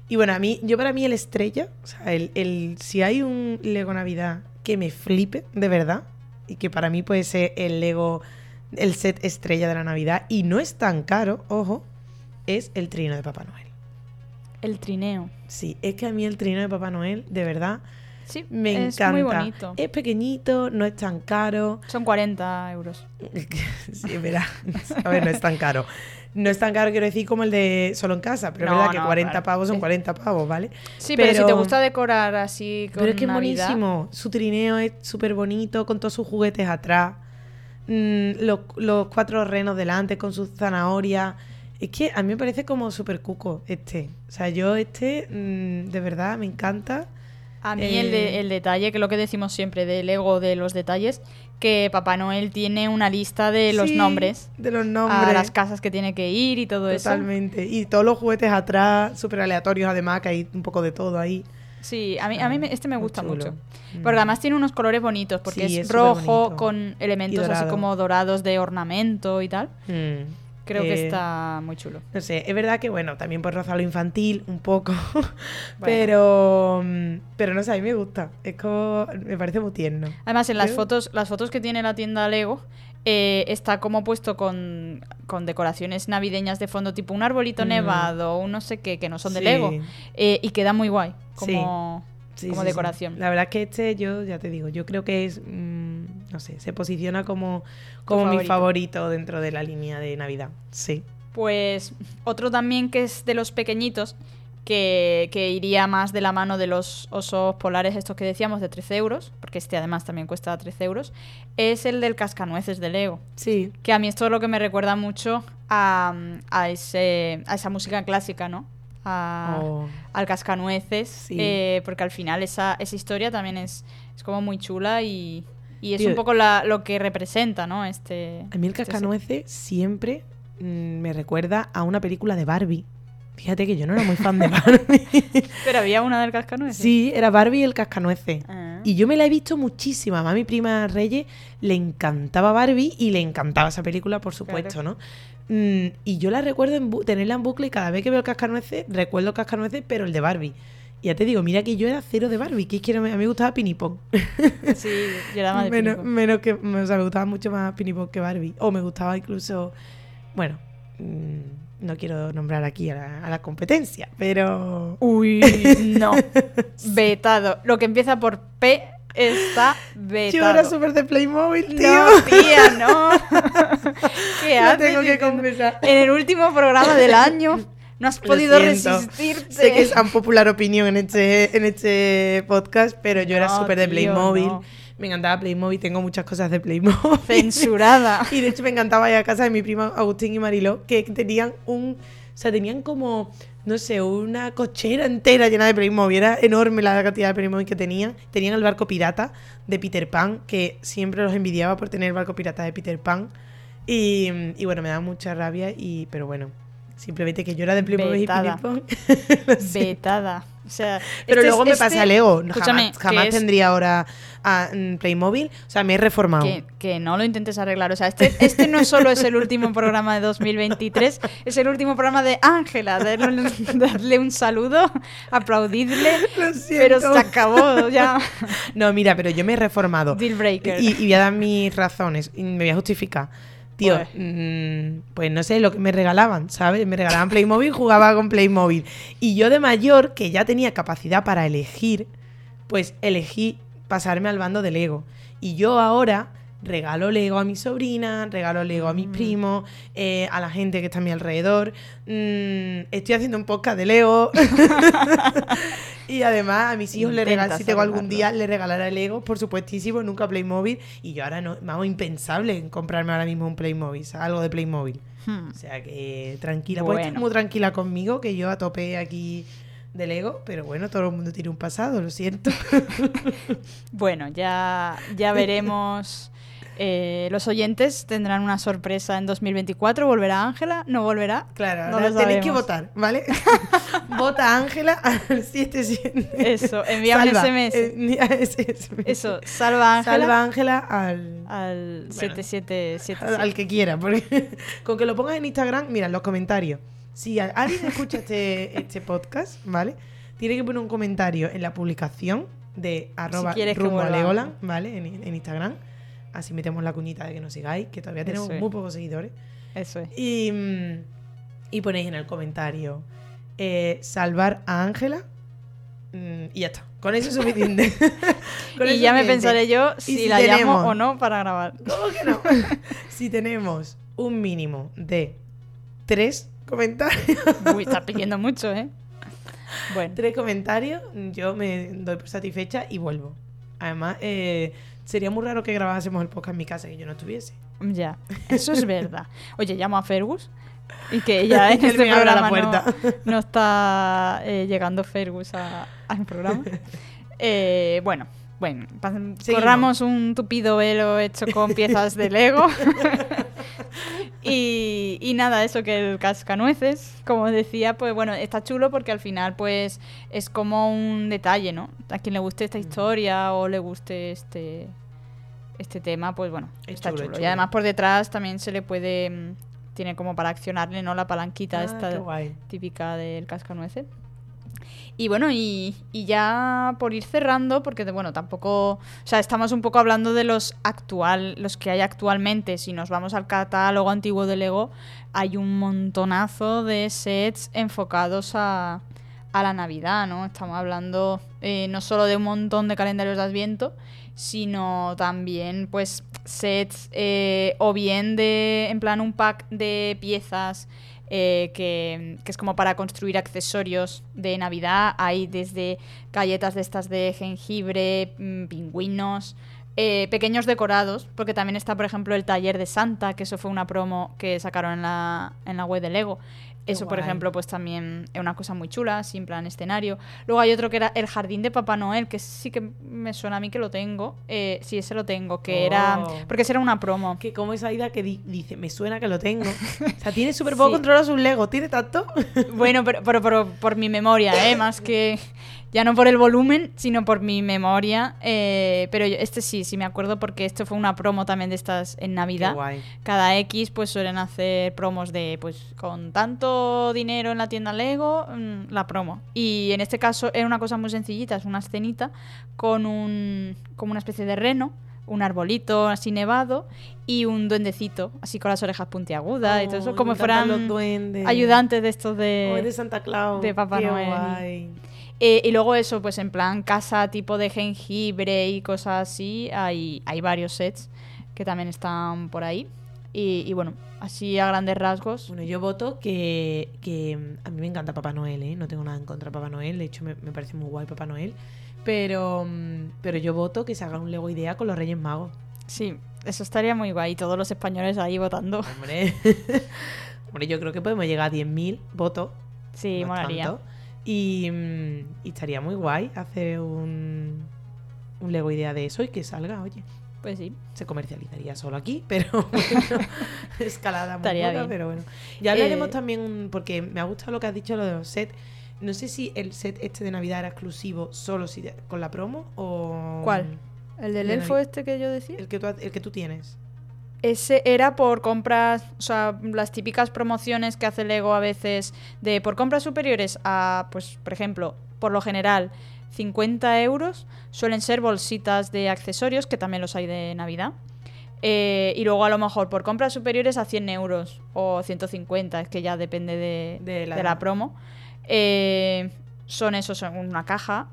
Y bueno, a mí, yo para mí el estrella, o sea, el, el- si hay un Lego Navidad que me flipe, de verdad, y que para mí puede ser el Lego, el set estrella de la Navidad, y no es tan caro, ojo, es el trino de Papá Noel. El trineo. Sí, es que a mí el trino de Papá Noel, de verdad, Sí, me es encanta. muy bonito. Es pequeñito, no es tan caro. Son 40 euros. *laughs* sí, es verdad. *laughs* A ver, no es tan caro. No es tan caro, quiero decir, como el de solo en casa, pero No, es verdad que no, 40 claro. pavos son Sí. 40 pavos, ¿vale? Sí, pero, si te gusta decorar así con Pero es que es buenísimo. Su trineo es súper bonito, con todos sus juguetes atrás. Mm, los, los cuatro renos delante con sus zanahorias. Es que a mí me parece como súper cuco este. O sea, yo este, mm, de verdad, me encanta. A mí el, de- Eh, el detalle, que es lo que decimos siempre del ego de los detalles, que Papá Noel tiene una lista de los Sí, nombres De los nombres. a las casas que tiene que ir y todo eso. Totalmente. Y todos los juguetes atrás, súper aleatorios además, que hay un poco de todo ahí. Sí, a mí, a mí me- este me gusta mucho. Mm. Porque además tiene unos colores bonitos, porque Sí, es, rojo con elementos así como dorados de ornamento y tal. Mm. Creo que Eh, está muy chulo. No sé, es verdad que bueno, también por rozar lo infantil un poco, *laughs* pero mm, pero no sé, a mí me gusta, es como, me parece muy tierno. Además, en las Creo- fotos, las fotos que tiene la tienda Lego, eh, está como puesto con, con decoraciones navideñas de fondo, tipo un arbolito Mm. nevado, un no sé qué, que no son de Sí. Lego. eh, y queda muy guay como, Sí, como sí, decoración. La verdad es que este, yo ya te digo, yo creo que es, mm, no sé, se posiciona como, como mi favorito. favorito dentro de la línea de Navidad. Sí. Pues otro también que es de los pequeñitos, que, que iría más de la mano de los osos polares, estos que decíamos, de 13 euros, porque este además también cuesta 13 euros, es el del cascanueces de Lego. Sí. Que a mí esto es lo que me recuerda mucho a, a, ese, a esa música clásica, ¿no? A- Oh. Al cascanueces, Sí. eh, porque al final esa, esa historia también es, es como muy chula y, y es Tío. un poco la- lo que representa, ¿no? Este, A mí el este- cascanueces siempre mm, me recuerda a una película de Barbie. Fíjate que yo no era muy fan de Barbie. *laughs* Pero había una del cascanueces. sí, era Barbie y el cascanueces. Ah. Y yo me la he visto muchísimo. A mi prima Reyes le encantaba Barbie y le encantaba esa película, por supuesto, ¿no? Mm, y yo la recuerdo en tenerla en bucle y cada vez que veo el cascanueces, recuerdo el cascanueces, pero el de Barbie. Ya te digo, mira que yo era cero de Barbie, que es que me- a mí me gustaba Pinipón. *laughs* Sí, yo era más de menos, Pinipón. menos que, o sea, me gustaba mucho más Pinipón que Barbie. O me gustaba incluso, bueno, mm, no quiero nombrar aquí a la, a la competencia, pero... *laughs* Uy, no. Vetado. Lo que empieza por P está vetado. Yo era súper de Playmobil, tío. No, tía, no. *laughs* ¿Qué haces? tengo que confesar. En el último programa del año no has podido resistirte. Sé que es tan popular opinión en este, en este podcast, pero yo era No, súper de Playmobil. no. Me encantaba Playmobil, tengo muchas cosas de Playmobil. Censurada. *laughs* Y de hecho me encantaba ir a casa de mi prima Agustín y Mariló, que tenían un... O sea, tenían como, no sé, una cochera entera llena de Playmobil. Era enorme la cantidad de Playmobil que tenían. Tenían el barco pirata de Peter Pan, que siempre los envidiaba por tener el barco pirata de Peter Pan. Y, y bueno, me daba mucha rabia, y pero bueno, simplemente que yo era de Playmobil y. *laughs* Vetada. O sea, Pero este luego es- me este- pasé a Lego. Escúchame, Jamás, jamás es- tendría ahora a, mm, Playmobil. O sea, me he reformado. Que, que no lo intentes arreglar. O sea, este, este no solo es el último programa de 2023, es el último programa de Ángela. Darle, darle un saludo, aplaudidle. Lo siento. Pero se acabó ya. *laughs* No, mira, pero yo me he reformado. Deal breaker. Y, y voy a dar mis razones. Y me voy a justificar. Tío, Pues. mm, pues no sé lo que me regalaban, ¿sabes? Me regalaban Playmobil, *laughs* jugaba con Playmobil. Y yo de mayor, que ya tenía capacidad para elegir, pues elegí pasarme al bando de Lego. Y yo ahora regalo Lego a mi sobrina, regalo Lego a mis Mm. primos, eh, a la gente que está a mi alrededor. Mm, estoy haciendo un podcast de Lego. *laughs* y además a mis hijos les regalo, si tengo algún día, le regalaré Lego, por supuestísimo, nunca Playmobil. Y yo ahora no, vamos, impensable en comprarme ahora mismo un Playmobil, algo de Playmobil. Hmm. O sea que tranquila, puedes estar Bueno. muy tranquila conmigo, que yo a tope aquí de Lego, pero bueno, todo el mundo tiene un pasado, lo siento. *laughs* Bueno, ya, ya *laughs* veremos. Eh, los oyentes tendrán una sorpresa en 2024. ¿Volverá Ángela? ¿No volverá? Claro, No ahora lo tenéis que votar, ¿vale? *laughs* Vota Ángela al 77. Eso, envía un SMS. eh. Eso, salva Ángela Salva Ángela al, al Bueno. 7777. al, al que quiera, porque *laughs* con que lo pongas en Instagram, mira, los comentarios. Si alguien escucha este, este podcast, ¿vale? Tiene que poner un comentario en la publicación de arroba que rumbo a Legoland, ¿vale? En, en Instagram. Así metemos la cuñita de que nos sigáis, que todavía tenemos es. muy pocos seguidores. Eso es. Y, y ponéis en el comentario eh, salvar a Ángela. mm, y ya está. Con eso es suficiente. *laughs* *laughs* Con Y ya me pensaré yo si, si la llamo tenemos- o no para grabar. ¿Cómo que no? *laughs* si tenemos un mínimo de tres comentarios, Uy, estás pidiendo mucho, ¿eh? Bueno, tres comentarios, yo me doy por satisfecha y vuelvo. Además, eh, sería muy raro que grabásemos el podcast en mi casa y yo no estuviese. ya. Eso es verdad. Oye, llamo a Fergus. Y que ella *laughs* en este programa no- *laughs* no, está eh, llegando Fergus a- al programa. Eh, bueno, bueno, corramos un tupido velo hecho con piezas de Lego. *laughs* y, y nada, eso que el cascanueces, como decía, pues bueno, está chulo porque al final pues es como un detalle, ¿no? A quien le guste Mm. esta historia o le guste este este tema, pues bueno, Es está chulo, es chulo. Y además por detrás también se le puede mm, tiene como para accionarle, ¿no? La palanquita Ah, esta típica del cascanueces. Y bueno, y, y ya por ir cerrando, porque bueno, tampoco, o sea, estamos un poco hablando de los actual, los que hay actualmente. Si nos vamos al catálogo antiguo de Lego, hay un montonazo de sets enfocados a, a la Navidad, ¿no? Estamos hablando eh, no solo de un montón de calendarios de Adviento, sino también, pues, sets eh, o bien de, en plan, un pack de piezas eh, que, es como para construir accesorios de Navidad. Hay desde galletas de estas de jengibre, mm, pingüinos, eh, pequeños decorados, porque también está, por ejemplo, el taller de Santa, que eso fue una promo que sacaron en la, en la web de Lego. Eso, por ejemplo, pues también es una cosa muy chula, en plan escenario. Luego hay otro que era el jardín de Papá Noel, que sí que me suena a mí que lo tengo. Eh, sí, ese lo tengo, que era... Oh. Porque ese era una promo. Que como esa Aida que di- dice, me suena que lo tengo. *laughs* O sea, tiene súper poco Sí. controlado sus Lego. ¿Tiene tanto? Bueno, pero, pero, pero por mi memoria, ¿eh? *laughs* Más que... Ya no por el volumen, sino por mi memoria. eh, pero yo- este sí, sí me acuerdo porque esto fue una promo también de estas en Qué Navidad. guay. Cada X pues suelen hacer promos de pues con tanto dinero en la tienda Lego, mm, la promo. Y en este caso era una cosa muy sencillita, es una escenita con un como una especie de reno, un arbolito así nevado y un duendecito, así con las orejas puntiagudas y todo eso, como fueran los ayudantes de estos de de... Santa Claus. de Papá Qué Noel. guay. Eh, y luego eso, pues en plan casa tipo de jengibre y cosas así, hay, hay varios sets que también están por ahí. Y, y bueno, así a grandes rasgos. Bueno, yo voto que, que a mí me encanta Papá Noel, ¿eh? No tengo nada en contra de Papá Noel, de hecho me, me parece muy guay Papá Noel. Pero, mm, pero yo voto que se haga un Lego Idea con los Reyes Magos. Sí, eso estaría muy guay. Todos los españoles ahí votando. Hombre, *laughs* Hombre yo creo que podemos llegar a 10.000 votos. Sí, no molaría. tanto. Y, mm, y estaría muy guay hacer un, un Lego Idea de eso y que salga, oye. Pues sí. Se comercializaría solo aquí, pero *laughs* bueno, *laughs* escalada muy Estaría poca, bien. pero bueno. Ya hablaremos Eh, también, porque me ha gustado lo que has dicho, lo de los sets. No sé si el set este de Navidad era exclusivo solo si de- con la promo o... ¿Cuál? ¿El del de elfo Navi- este que yo decía? El que tú, el que tú tienes. Ese era por compras, o sea, las típicas promociones que hace Lego a veces de por compras superiores a, pues, por ejemplo, por lo general, 50 euros, suelen ser bolsitas de accesorios, que también los hay de Navidad. Eh, y luego a lo mejor por compras superiores a 100 euros o 150, es que ya depende de, De la- de la promo. Eh, son eso, son una caja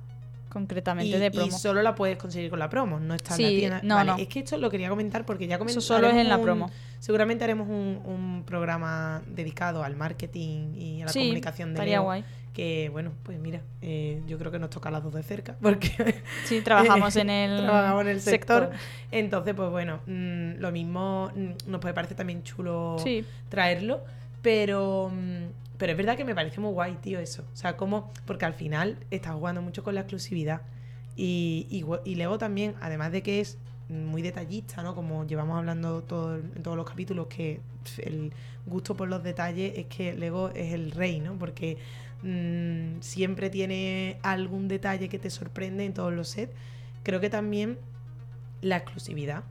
concretamente Y, de y promo. solo la puedes conseguir con la promo, no está en la tienda. no, Vale, no. Es que esto lo quería comentar porque ya comenté. Eso solo es en la promo. Seguramente haremos un, un programa dedicado al marketing y a la sí, comunicación de estaría guay. Que bueno, pues mira, eh, yo creo que nos toca a las dos de cerca porque *laughs* Sí, trabajamos en *laughs* el, trabajamos en el sector. Entonces, pues bueno, mm, lo mismo mm, nos puede parecer también chulo Sí, traerlo, pero, mm, pero es verdad que me parece muy guay, tío, eso. O sea, como, porque al final estás jugando mucho con la exclusividad. Y, y, y Lego también, además de que es muy detallista, ¿no? Como llevamos hablando todo, en todos los capítulos, que el gusto por los detalles es que Lego es el rey, ¿no? Porque mm, siempre tiene algún detalle que te sorprende en todos los sets. Creo que también la exclusividad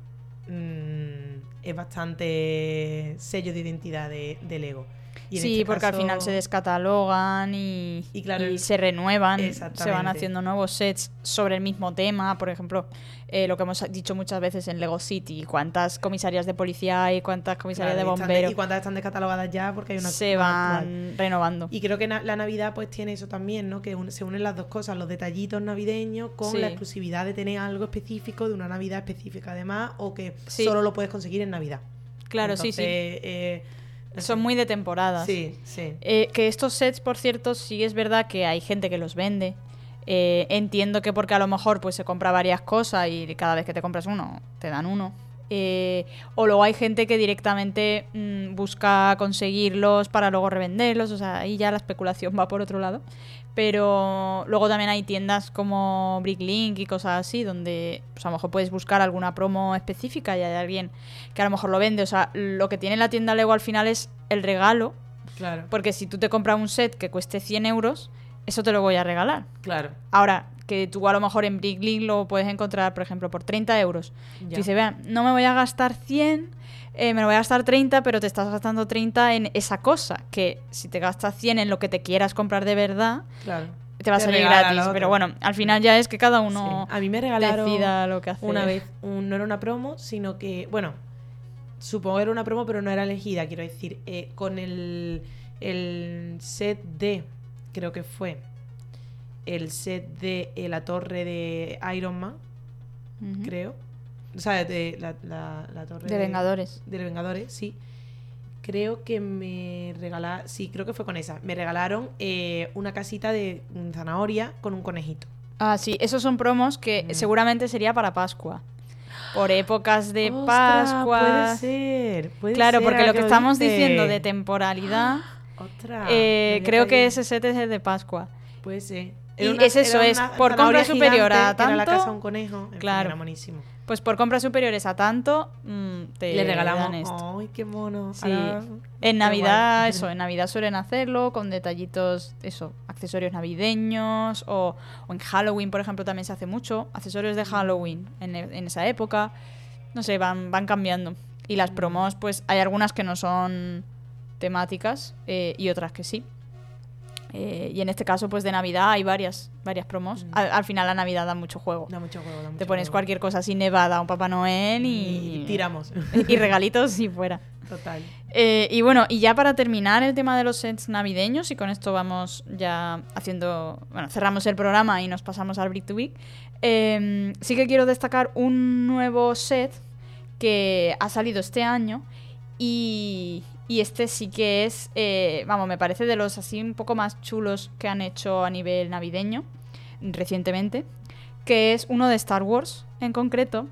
mm, es bastante sello de identidad de, de Lego. Y sí, este porque al final se descatalogan y, Y claro, el- se renuevan, se van haciendo nuevos sets sobre el mismo tema. Por ejemplo, eh, lo que hemos dicho muchas veces en Lego City, cuántas comisarías de policía hay, cuántas comisarías Claro, de y bomberos ¿Y cuántas están descatalogadas ya? Porque hay una se actual. van renovando. Y creo que na- la Navidad pues tiene eso también, ¿no? Que un- se unen las dos cosas, los detallitos navideños con Sí. la exclusividad de tener algo específico de una Navidad específica además o que Sí. solo lo puedes conseguir en Navidad. Claro, sí, sí. Eh, Son muy de temporadas. Sí, sí. Eh, que estos sets, por cierto, sí es verdad que hay gente que los vende. Eh, entiendo que porque a lo mejor pues se compra varias cosas y cada vez que te compras uno, te dan uno. Eh, o luego hay gente que directamente mm, busca conseguirlos para luego revenderlos. O sea, ahí ya la especulación va por otro lado. Pero luego también hay tiendas como Bricklink y cosas así, donde pues, a lo mejor puedes buscar alguna promo específica y hay alguien que a lo mejor lo vende. O sea, lo que tiene la tienda Lego al final es el regalo Claro. porque si tú te compras un set que cueste 100 euros, eso te lo voy a regalar. Claro. Ahora, que tú a lo mejor en Bricklink lo puedes encontrar, por ejemplo, por 30 euros. Ya. Tú dices, vean, no me voy a gastar 100, eh, me lo voy a gastar 30, pero te estás gastando 30 en esa cosa. Que si te gastas 100 en lo que te quieras comprar de verdad, Claro. te va a salir gratis. Pero bueno, al final ya es que cada uno Sí. A mí me regalaron decida lo que hace. una vez, un- no era una promo, sino que, bueno, supongo que era una promo, pero no era elegida, quiero decir, eh, con el, el set de, creo que fue, el set de eh, la torre de Iron Man, creo. O sea, de la, la- la torre De Vengadores. De Vengadores, sí. Creo que me regalaron, sí, creo que fue con esa. Me regalaron eh, una casita de zanahoria con un conejito. Ah, sí, esos son promos que Mm. seguramente sería para Pascua. Por épocas de. Pascua. Puede ser. puede Claro, ser, porque lo que lo estamos diciendo de temporalidad, *gasps* Ostras, eh, creo que ese set es el de Pascua. Puede ser. Y una- es eso, es por compra superior a que Era la tanto, casa de un conejo. En fin, claro. era buenísimo. Pues por compras superiores a tanto, mm, te Le regalamos. esto. ¡Ay, qué mono! Sí. Ahora- En Navidad, guay. eso, *laughs* en Navidad suelen hacerlo con detallitos, eso, accesorios navideños o, o en Halloween, por ejemplo, también se hace mucho, accesorios de Halloween en, en esa época, no sé, van, van cambiando. Y las promos, pues hay algunas que no son temáticas eh, y otras que sí. Eh, y en este caso, pues de Navidad hay varias, varias promos. Al, al final la Navidad da mucho juego. Da mucho juego, da mucho Te pones juego. cualquier cosa así nevada, un Papá Noel y, Y tiramos. y regalitos y fuera. Total. Eh, y bueno, y ya para terminar el tema de los sets navideños, y con esto vamos ya haciendo. Bueno, cerramos el programa y nos pasamos al Brick to Week. eh, sí que quiero destacar un nuevo set que ha salido este año. Y, y este sí que es. eh, vamos, me parece de los así un poco más chulos que han hecho a nivel navideño recientemente. Que es uno de Star Wars en concreto.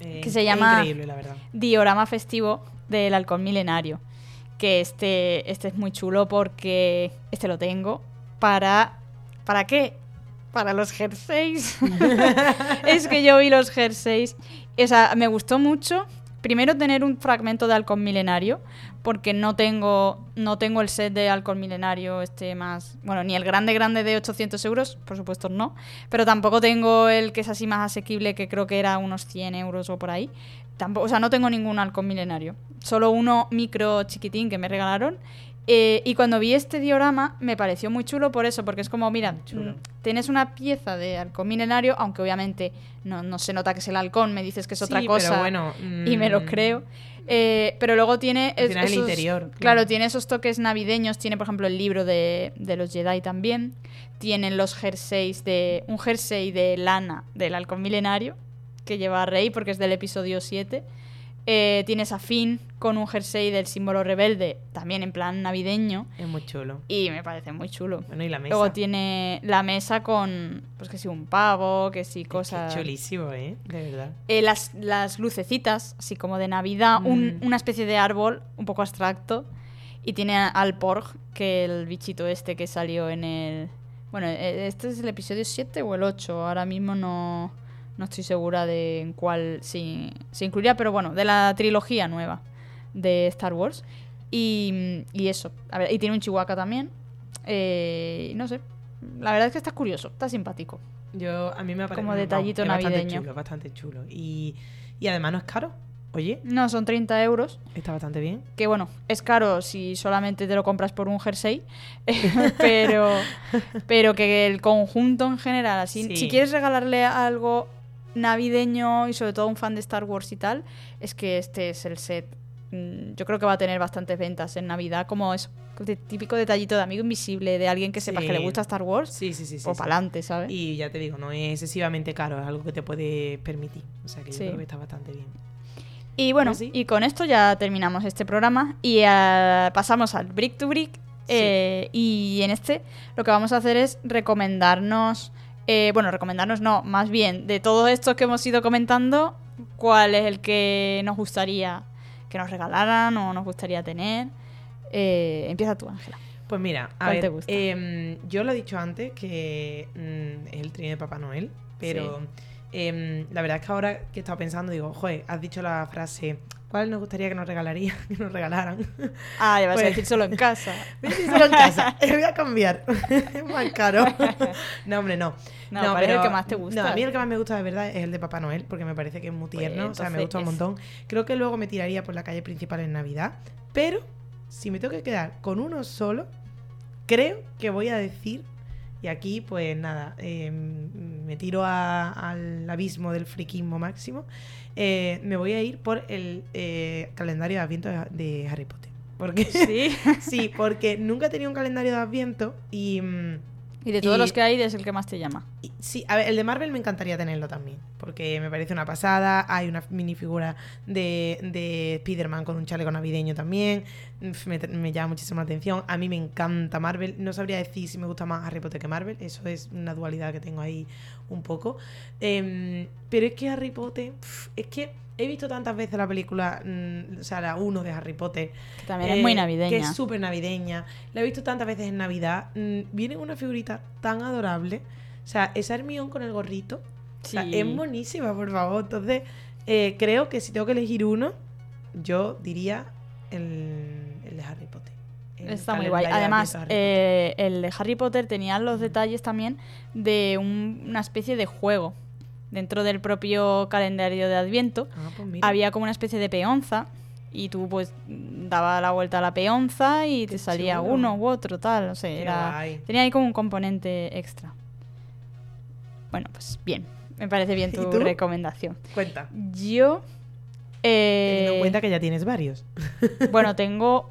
Eh, Que se llama- la diorama festivo del halcón milenario. Que este, este es muy chulo porque este lo tengo para... ¿Para qué? Para los jerseys. *laughs* *laughs* es que yo vi los jerseys. O sea, me gustó mucho. Primero tener un fragmento de halcón milenario, porque no tengo, no tengo el set de halcón milenario este más... Bueno, ni el grande grande de 800 euros, por supuesto no. Pero tampoco tengo el que es así más asequible, que creo que era unos 100 euros o por ahí. Tampoco, o sea, no tengo ningún halcón milenario. Solo uno micro chiquitín que me regalaron. Eh, y cuando vi este diorama me pareció muy chulo por eso, porque es como, mira, chulo. mm, tienes una pieza de halcón milenario, aunque obviamente no, no se nota que es el halcón, me dices que es otra Sí, cosa pero bueno, y me lo mm, creo. Eh, pero luego tiene... Es- final el esos- interior, Claro. claro. tiene esos toques navideños, tiene por ejemplo el libro de, de los Jedi también, tienen los jerseys de... un jersey de lana del halcón milenario que lleva Rey porque es del episodio 7. Eh, tienes a Finn con un jersey del símbolo rebelde, también en plan navideño, Es muy chulo. y me parece muy chulo. Bueno, y la mesa. Luego tiene la mesa con, pues que sí, un pavo, que sí, Qué cosas... chulísimo, ¿eh? De verdad. Eh, las, las lucecitas, así como de Navidad, un- Mm. una especie de árbol un poco abstracto. Y tiene al Porg, que el bichito este que salió en el... Bueno, eh, este es el episodio 7 o el 8, ahora mismo no, no estoy segura de en cuál se, se incluiría, pero bueno, de la trilogía nueva de Star Wars. Y, y eso, a ver, y tiene un chihuahua también. Eh, no sé, la verdad es que está curioso, está simpático. Yo, a mí me parece Como no, detallito es bastante navideño. chulo, bastante chulo. Y, y además no es caro. Oye, No, son 30 euros. está bastante bien. que bueno, es caro si solamente te lo compras por un jersey, *laughs* pero, *laughs* pero que el conjunto en general, así, Sí. si quieres regalarle algo navideño y sobre todo a un fan de Star Wars y tal, es que este es el set. Mm, Yo creo que va a tener bastantes ventas en Navidad, como es de típico detallito de amigo invisible, de alguien que sepas Sí. que le gusta Star Wars, Sí, sí, sí. sí, o sí. para adelante, ¿sabes? Y ya te digo, no es excesivamente caro, es algo que te puede permitir. O sea que yo creo que está bastante bien. Y bueno, y con esto ya terminamos este programa y ah, pasamos al Brick to Brick. eh, y en este lo que vamos a hacer es recomendarnos, eh, bueno, recomendarnos no, más bien de todos estos que hemos ido comentando, cuál es el que nos gustaría que nos regalaran o nos gustaría tener. Eh, empieza tú, Ángela. Pues mira, a ¿Cuál ver, te gusta? em, yo lo he dicho antes que mm, es el trío de Papá Noel, pero em, la verdad es que ahora que he estado pensando, digo, joder, has dicho la frase, ¿cuál nos gustaría que nos regalaría, *laughs* que nos regalaran? Ah, ya vas a Pues- decir solo en *laughs* casa. Voy a decir solo en casa, *laughs* voy a cambiar, es más caro. No, hombre, no. No, ¿cuál es el que más te gusta? No, a mí el que más me gusta de verdad es el de Papá Noel, porque me parece que es muy Pues tierno, o sea, me gusta un es- montón. Creo que luego me tiraría por la calle principal en Navidad, pero si me tengo que quedar con uno solo, creo que voy a decir, y aquí pues nada, eh, me tiro a- al abismo del friquismo máximo, eh, me voy a ir por el eh, calendario de Adviento de, de Harry Potter. Porque, Sí. *laughs* sí, porque nunca he tenido un calendario de Adviento y... mm, Y de todos Y- los que hay, es el que más te llama. y- Sí, a ver, el de Marvel me encantaría tenerlo también, porque me parece una pasada. Hay una minifigura de, de Spider-Man con un chaleco navideño también. Me, me llama muchísimo la atención. A mí me encanta Marvel. No sabría decir si me gusta más Harry Potter que Marvel. Eso es una dualidad que tengo ahí un poco. Em, pero es que Harry Potter, es que he visto tantas veces la película, mm, o sea, la 1 de Harry Potter. Que también es muy Eh, navideña. Que es súper navideña. La he visto tantas veces en Navidad. Mm, viene una figurita tan adorable. O sea, esa Hermione con el gorrito. o sea, Sí. es buenísima, por favor. Entonces, eh, creo que si tengo que elegir uno, yo diría el, el de Harry Potter. El Está muy guay. Además, eh, el de Harry Potter tenía los detalles también de un- una especie de juego. Dentro del propio calendario de Adviento Ah, pues había como una especie de peonza y tú pues daba la vuelta a la peonza y te salía chulo. uno u otro, tal. No sé, era, tenía ahí como un componente extra. Bueno, pues bien. Me parece bien *laughs* ¿Y tu recomendación. Cuenta. Yo... Teniendo eh, en cuenta que ya tienes varios. *laughs* bueno, tengo.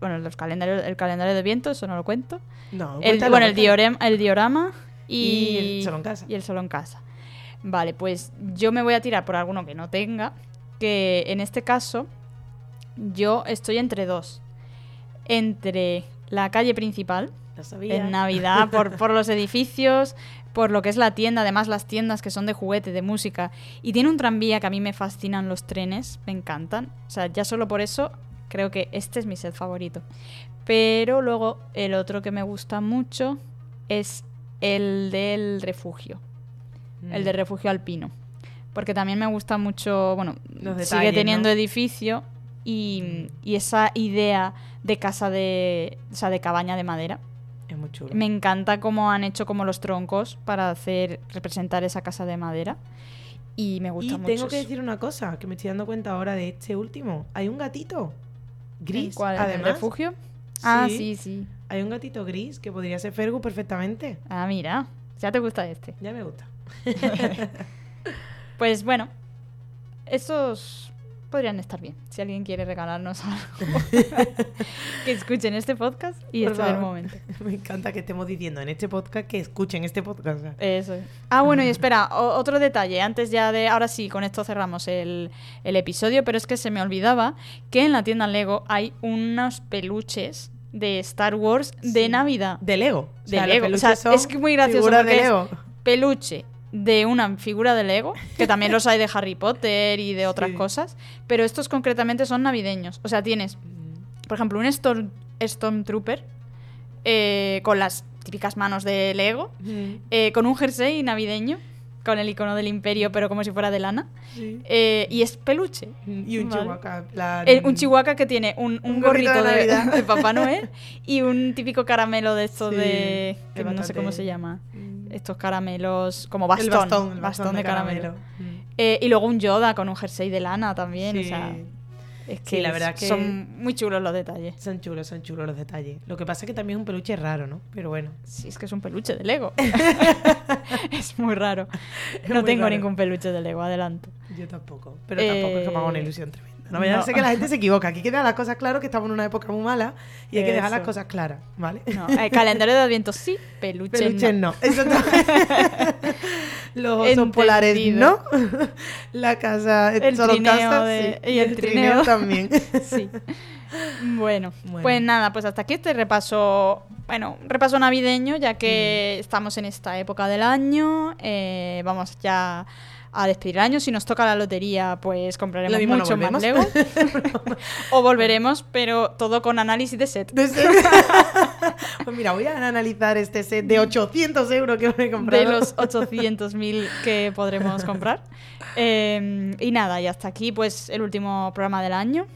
Bueno, los calendarios, el calendario de viento, eso no lo cuento. No, El, bueno, el, diorem- el diorama y, Y el solo en casa. y el solo en casa. Vale, pues yo me voy a tirar por alguno que no tenga. Que en este caso, yo estoy entre dos. Entre la calle principal, sabía. en Navidad, por, *laughs* por los edificios, por lo que es la tienda, además las tiendas que son de juguete, de música. Y tiene un tranvía que a mí me fascinan los trenes, me encantan. O sea, ya solo por eso creo que este es mi set favorito. Pero luego el otro que me gusta mucho es el del refugio, el Mm. del refugio alpino. Porque también me gusta mucho, bueno, Los sigue teniendo ¿no? edificio y, y esa idea de casa de, o sea, de cabaña de madera. Es muy chulo. Me encanta cómo han hecho como los troncos para hacer representar esa casa de madera. Y me gusta Y mucho. tengo que decir una cosa, que me estoy dando cuenta ahora de este último. Hay un gatito gris, ¿En cuál? ¿En el además. refugio? Ah, Sí. sí, sí. Hay un gatito gris que podría ser Fergus perfectamente. Ah, mira. Ya te gusta este. Ya me gusta. *laughs* Pues bueno, esos podrían estar bien. Si alguien quiere regalarnos *laughs* algo, que escuchen este podcast y este es el favor. momento. *laughs* Me encanta que estemos diciendo en este podcast que escuchen este podcast. Eso es. Ah, bueno, y espera, otro detalle. Antes ya de. Ahora sí, con esto cerramos el, el episodio, pero es que se me olvidaba que en la tienda Lego hay unos peluches de Star Wars de. Navidad. De Lego. O De sea, Lego. O sea, es que muy gracioso porque de es- Lego. Peluche de una figura de Lego, que también los hay de Harry Potter y de otras Sí. cosas, pero estos concretamente son navideños. O sea, tienes, por ejemplo, un Storm, Stormtrooper eh, con las típicas manos de Lego, Mm, eh, con un jersey navideño, con el icono del imperio, pero como si fuera de lana, sí. eh, y es peluche. Y un Vale. chihuahua. plan- Eh, un chihuahua que tiene un, un Un gorrito gorrito de de, Navidad. *laughs* de Papá Noel y un típico caramelo de estos Sí, de... que no sé cómo se llama. Mm. Estos caramelos como bastón. el bastón, el bastón de caramelo. Mm. Eh, y luego un Yoda con un jersey de lana también. O Sí. sea, es Sí, que, la verdad es- que- son muy chulos los detalles. Son chulos, son chulos los detalles. Lo que pasa es que también es un peluche raro, ¿no? Pero bueno. Sí, es que es un peluche de Lego. *laughs* es muy raro. No muy tengo raro. ningún peluche de Lego, adelanto. Yo tampoco. Pero tampoco es que me haga una Eh, ilusión tremenda. No vaya a no. ser que la gente se equivoca. Aquí hay que dejar las cosas claras que estamos en una época muy mala y hay que dejar las cosas claras, ¿vale? No, el calendario de Adviento sí, peluche, Peluches no. *laughs* Los osos polares no. La casa El trineo casa, de- sí. y el trineo. también. *laughs* Sí. Bueno, Bueno. pues nada, pues hasta aquí este repaso, bueno, repaso navideño, ya que Mm. estamos en esta época del año, eh, vamos ya a despedir el año, si nos toca la lotería, pues compraremos no mucho más. Lego, *laughs* *laughs* o volveremos, pero todo con análisis de set. De ese- *laughs* pues mira, voy a analizar este set de 800 euros que me he comprado. de los 800.000 que podremos comprar. Eh, y nada, y hasta aquí pues el último programa del año,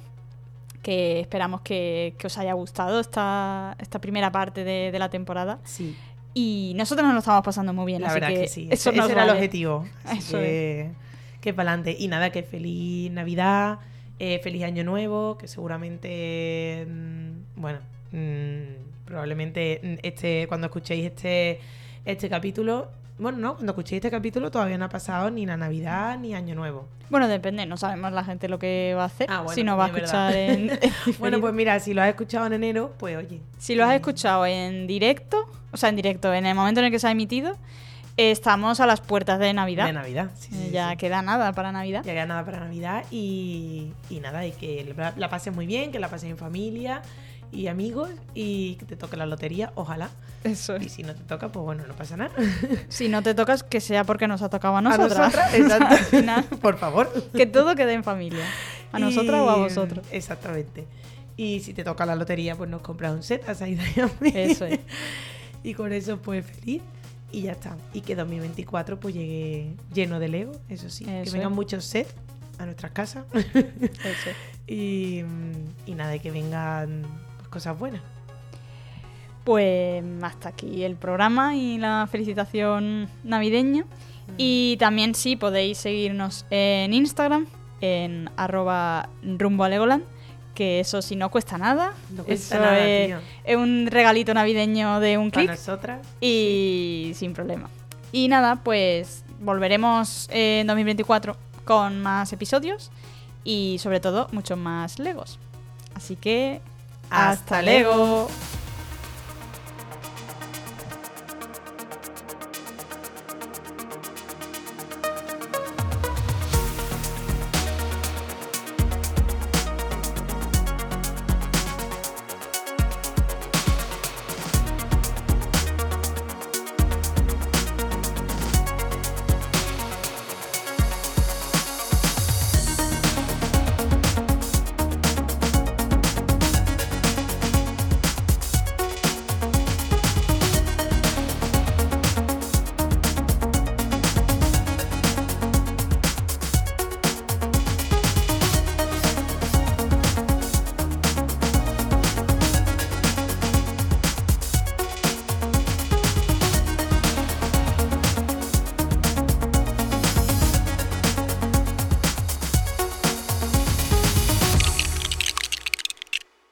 que esperamos que, que os haya gustado esta, esta primera parte de, de la temporada. Sí, Y nosotros nos lo estamos pasando muy bien, la así verdad que, que, sí. eso ese ese era el objetivo. *laughs* Así Eso que, que para adelante. Y nada, que feliz Navidad, eh, feliz Año Nuevo, que seguramente, mm, bueno, mm, probablemente mm, este cuando escuchéis este, este capítulo, bueno, no, cuando escuchéis este capítulo todavía no ha pasado ni la Navidad ni Año Nuevo. Bueno, depende, no sabemos la gente lo que va a hacer, Ah, bueno, si nos va a escuchar en, *laughs* en Bueno, pues mira, si lo has escuchado en enero, pues oye. Si lo has escuchado en directo, o sea, en directo, en el momento en el que se ha emitido, estamos a las puertas de Navidad. De Navidad, sí, sí, Eh, sí, ya sí. queda nada para Navidad. Ya queda nada para Navidad y, y nada, y que la, la pases muy bien, que la pases en familia y amigos y que te toque la lotería, ojalá. Eso Y si no te toca, pues bueno, no pasa nada. *laughs* Si no te tocas, que sea porque nos ha tocado a A nosotras. nosotras, *laughs* exacto. Al final, *laughs* Por favor. que todo quede en familia. A nosotras o a vosotros. Exactamente. Y si te toca la lotería, pues nos compras un set a Saida y a mí. Eso es. Y con eso, pues feliz. Y ya está. Y que 2024 pues llegue lleno de Lego, eso sí. que vengan es. muchos sets a nuestras casas. Eso. y, y nada, y que vengan pues, cosas buenas. Pues hasta aquí el programa y la felicitación navideña. Y también sí podéis seguirnos en Instagram, en arroba rumbo a Legoland, que eso sí no cuesta nada. No cuesta eso nada, es, tío. es un regalito navideño de un Para clic nosotras. y sin problema. Y nada, pues volveremos en 2024 con más episodios y sobre todo muchos más Legos. Así que Hasta hasta luego.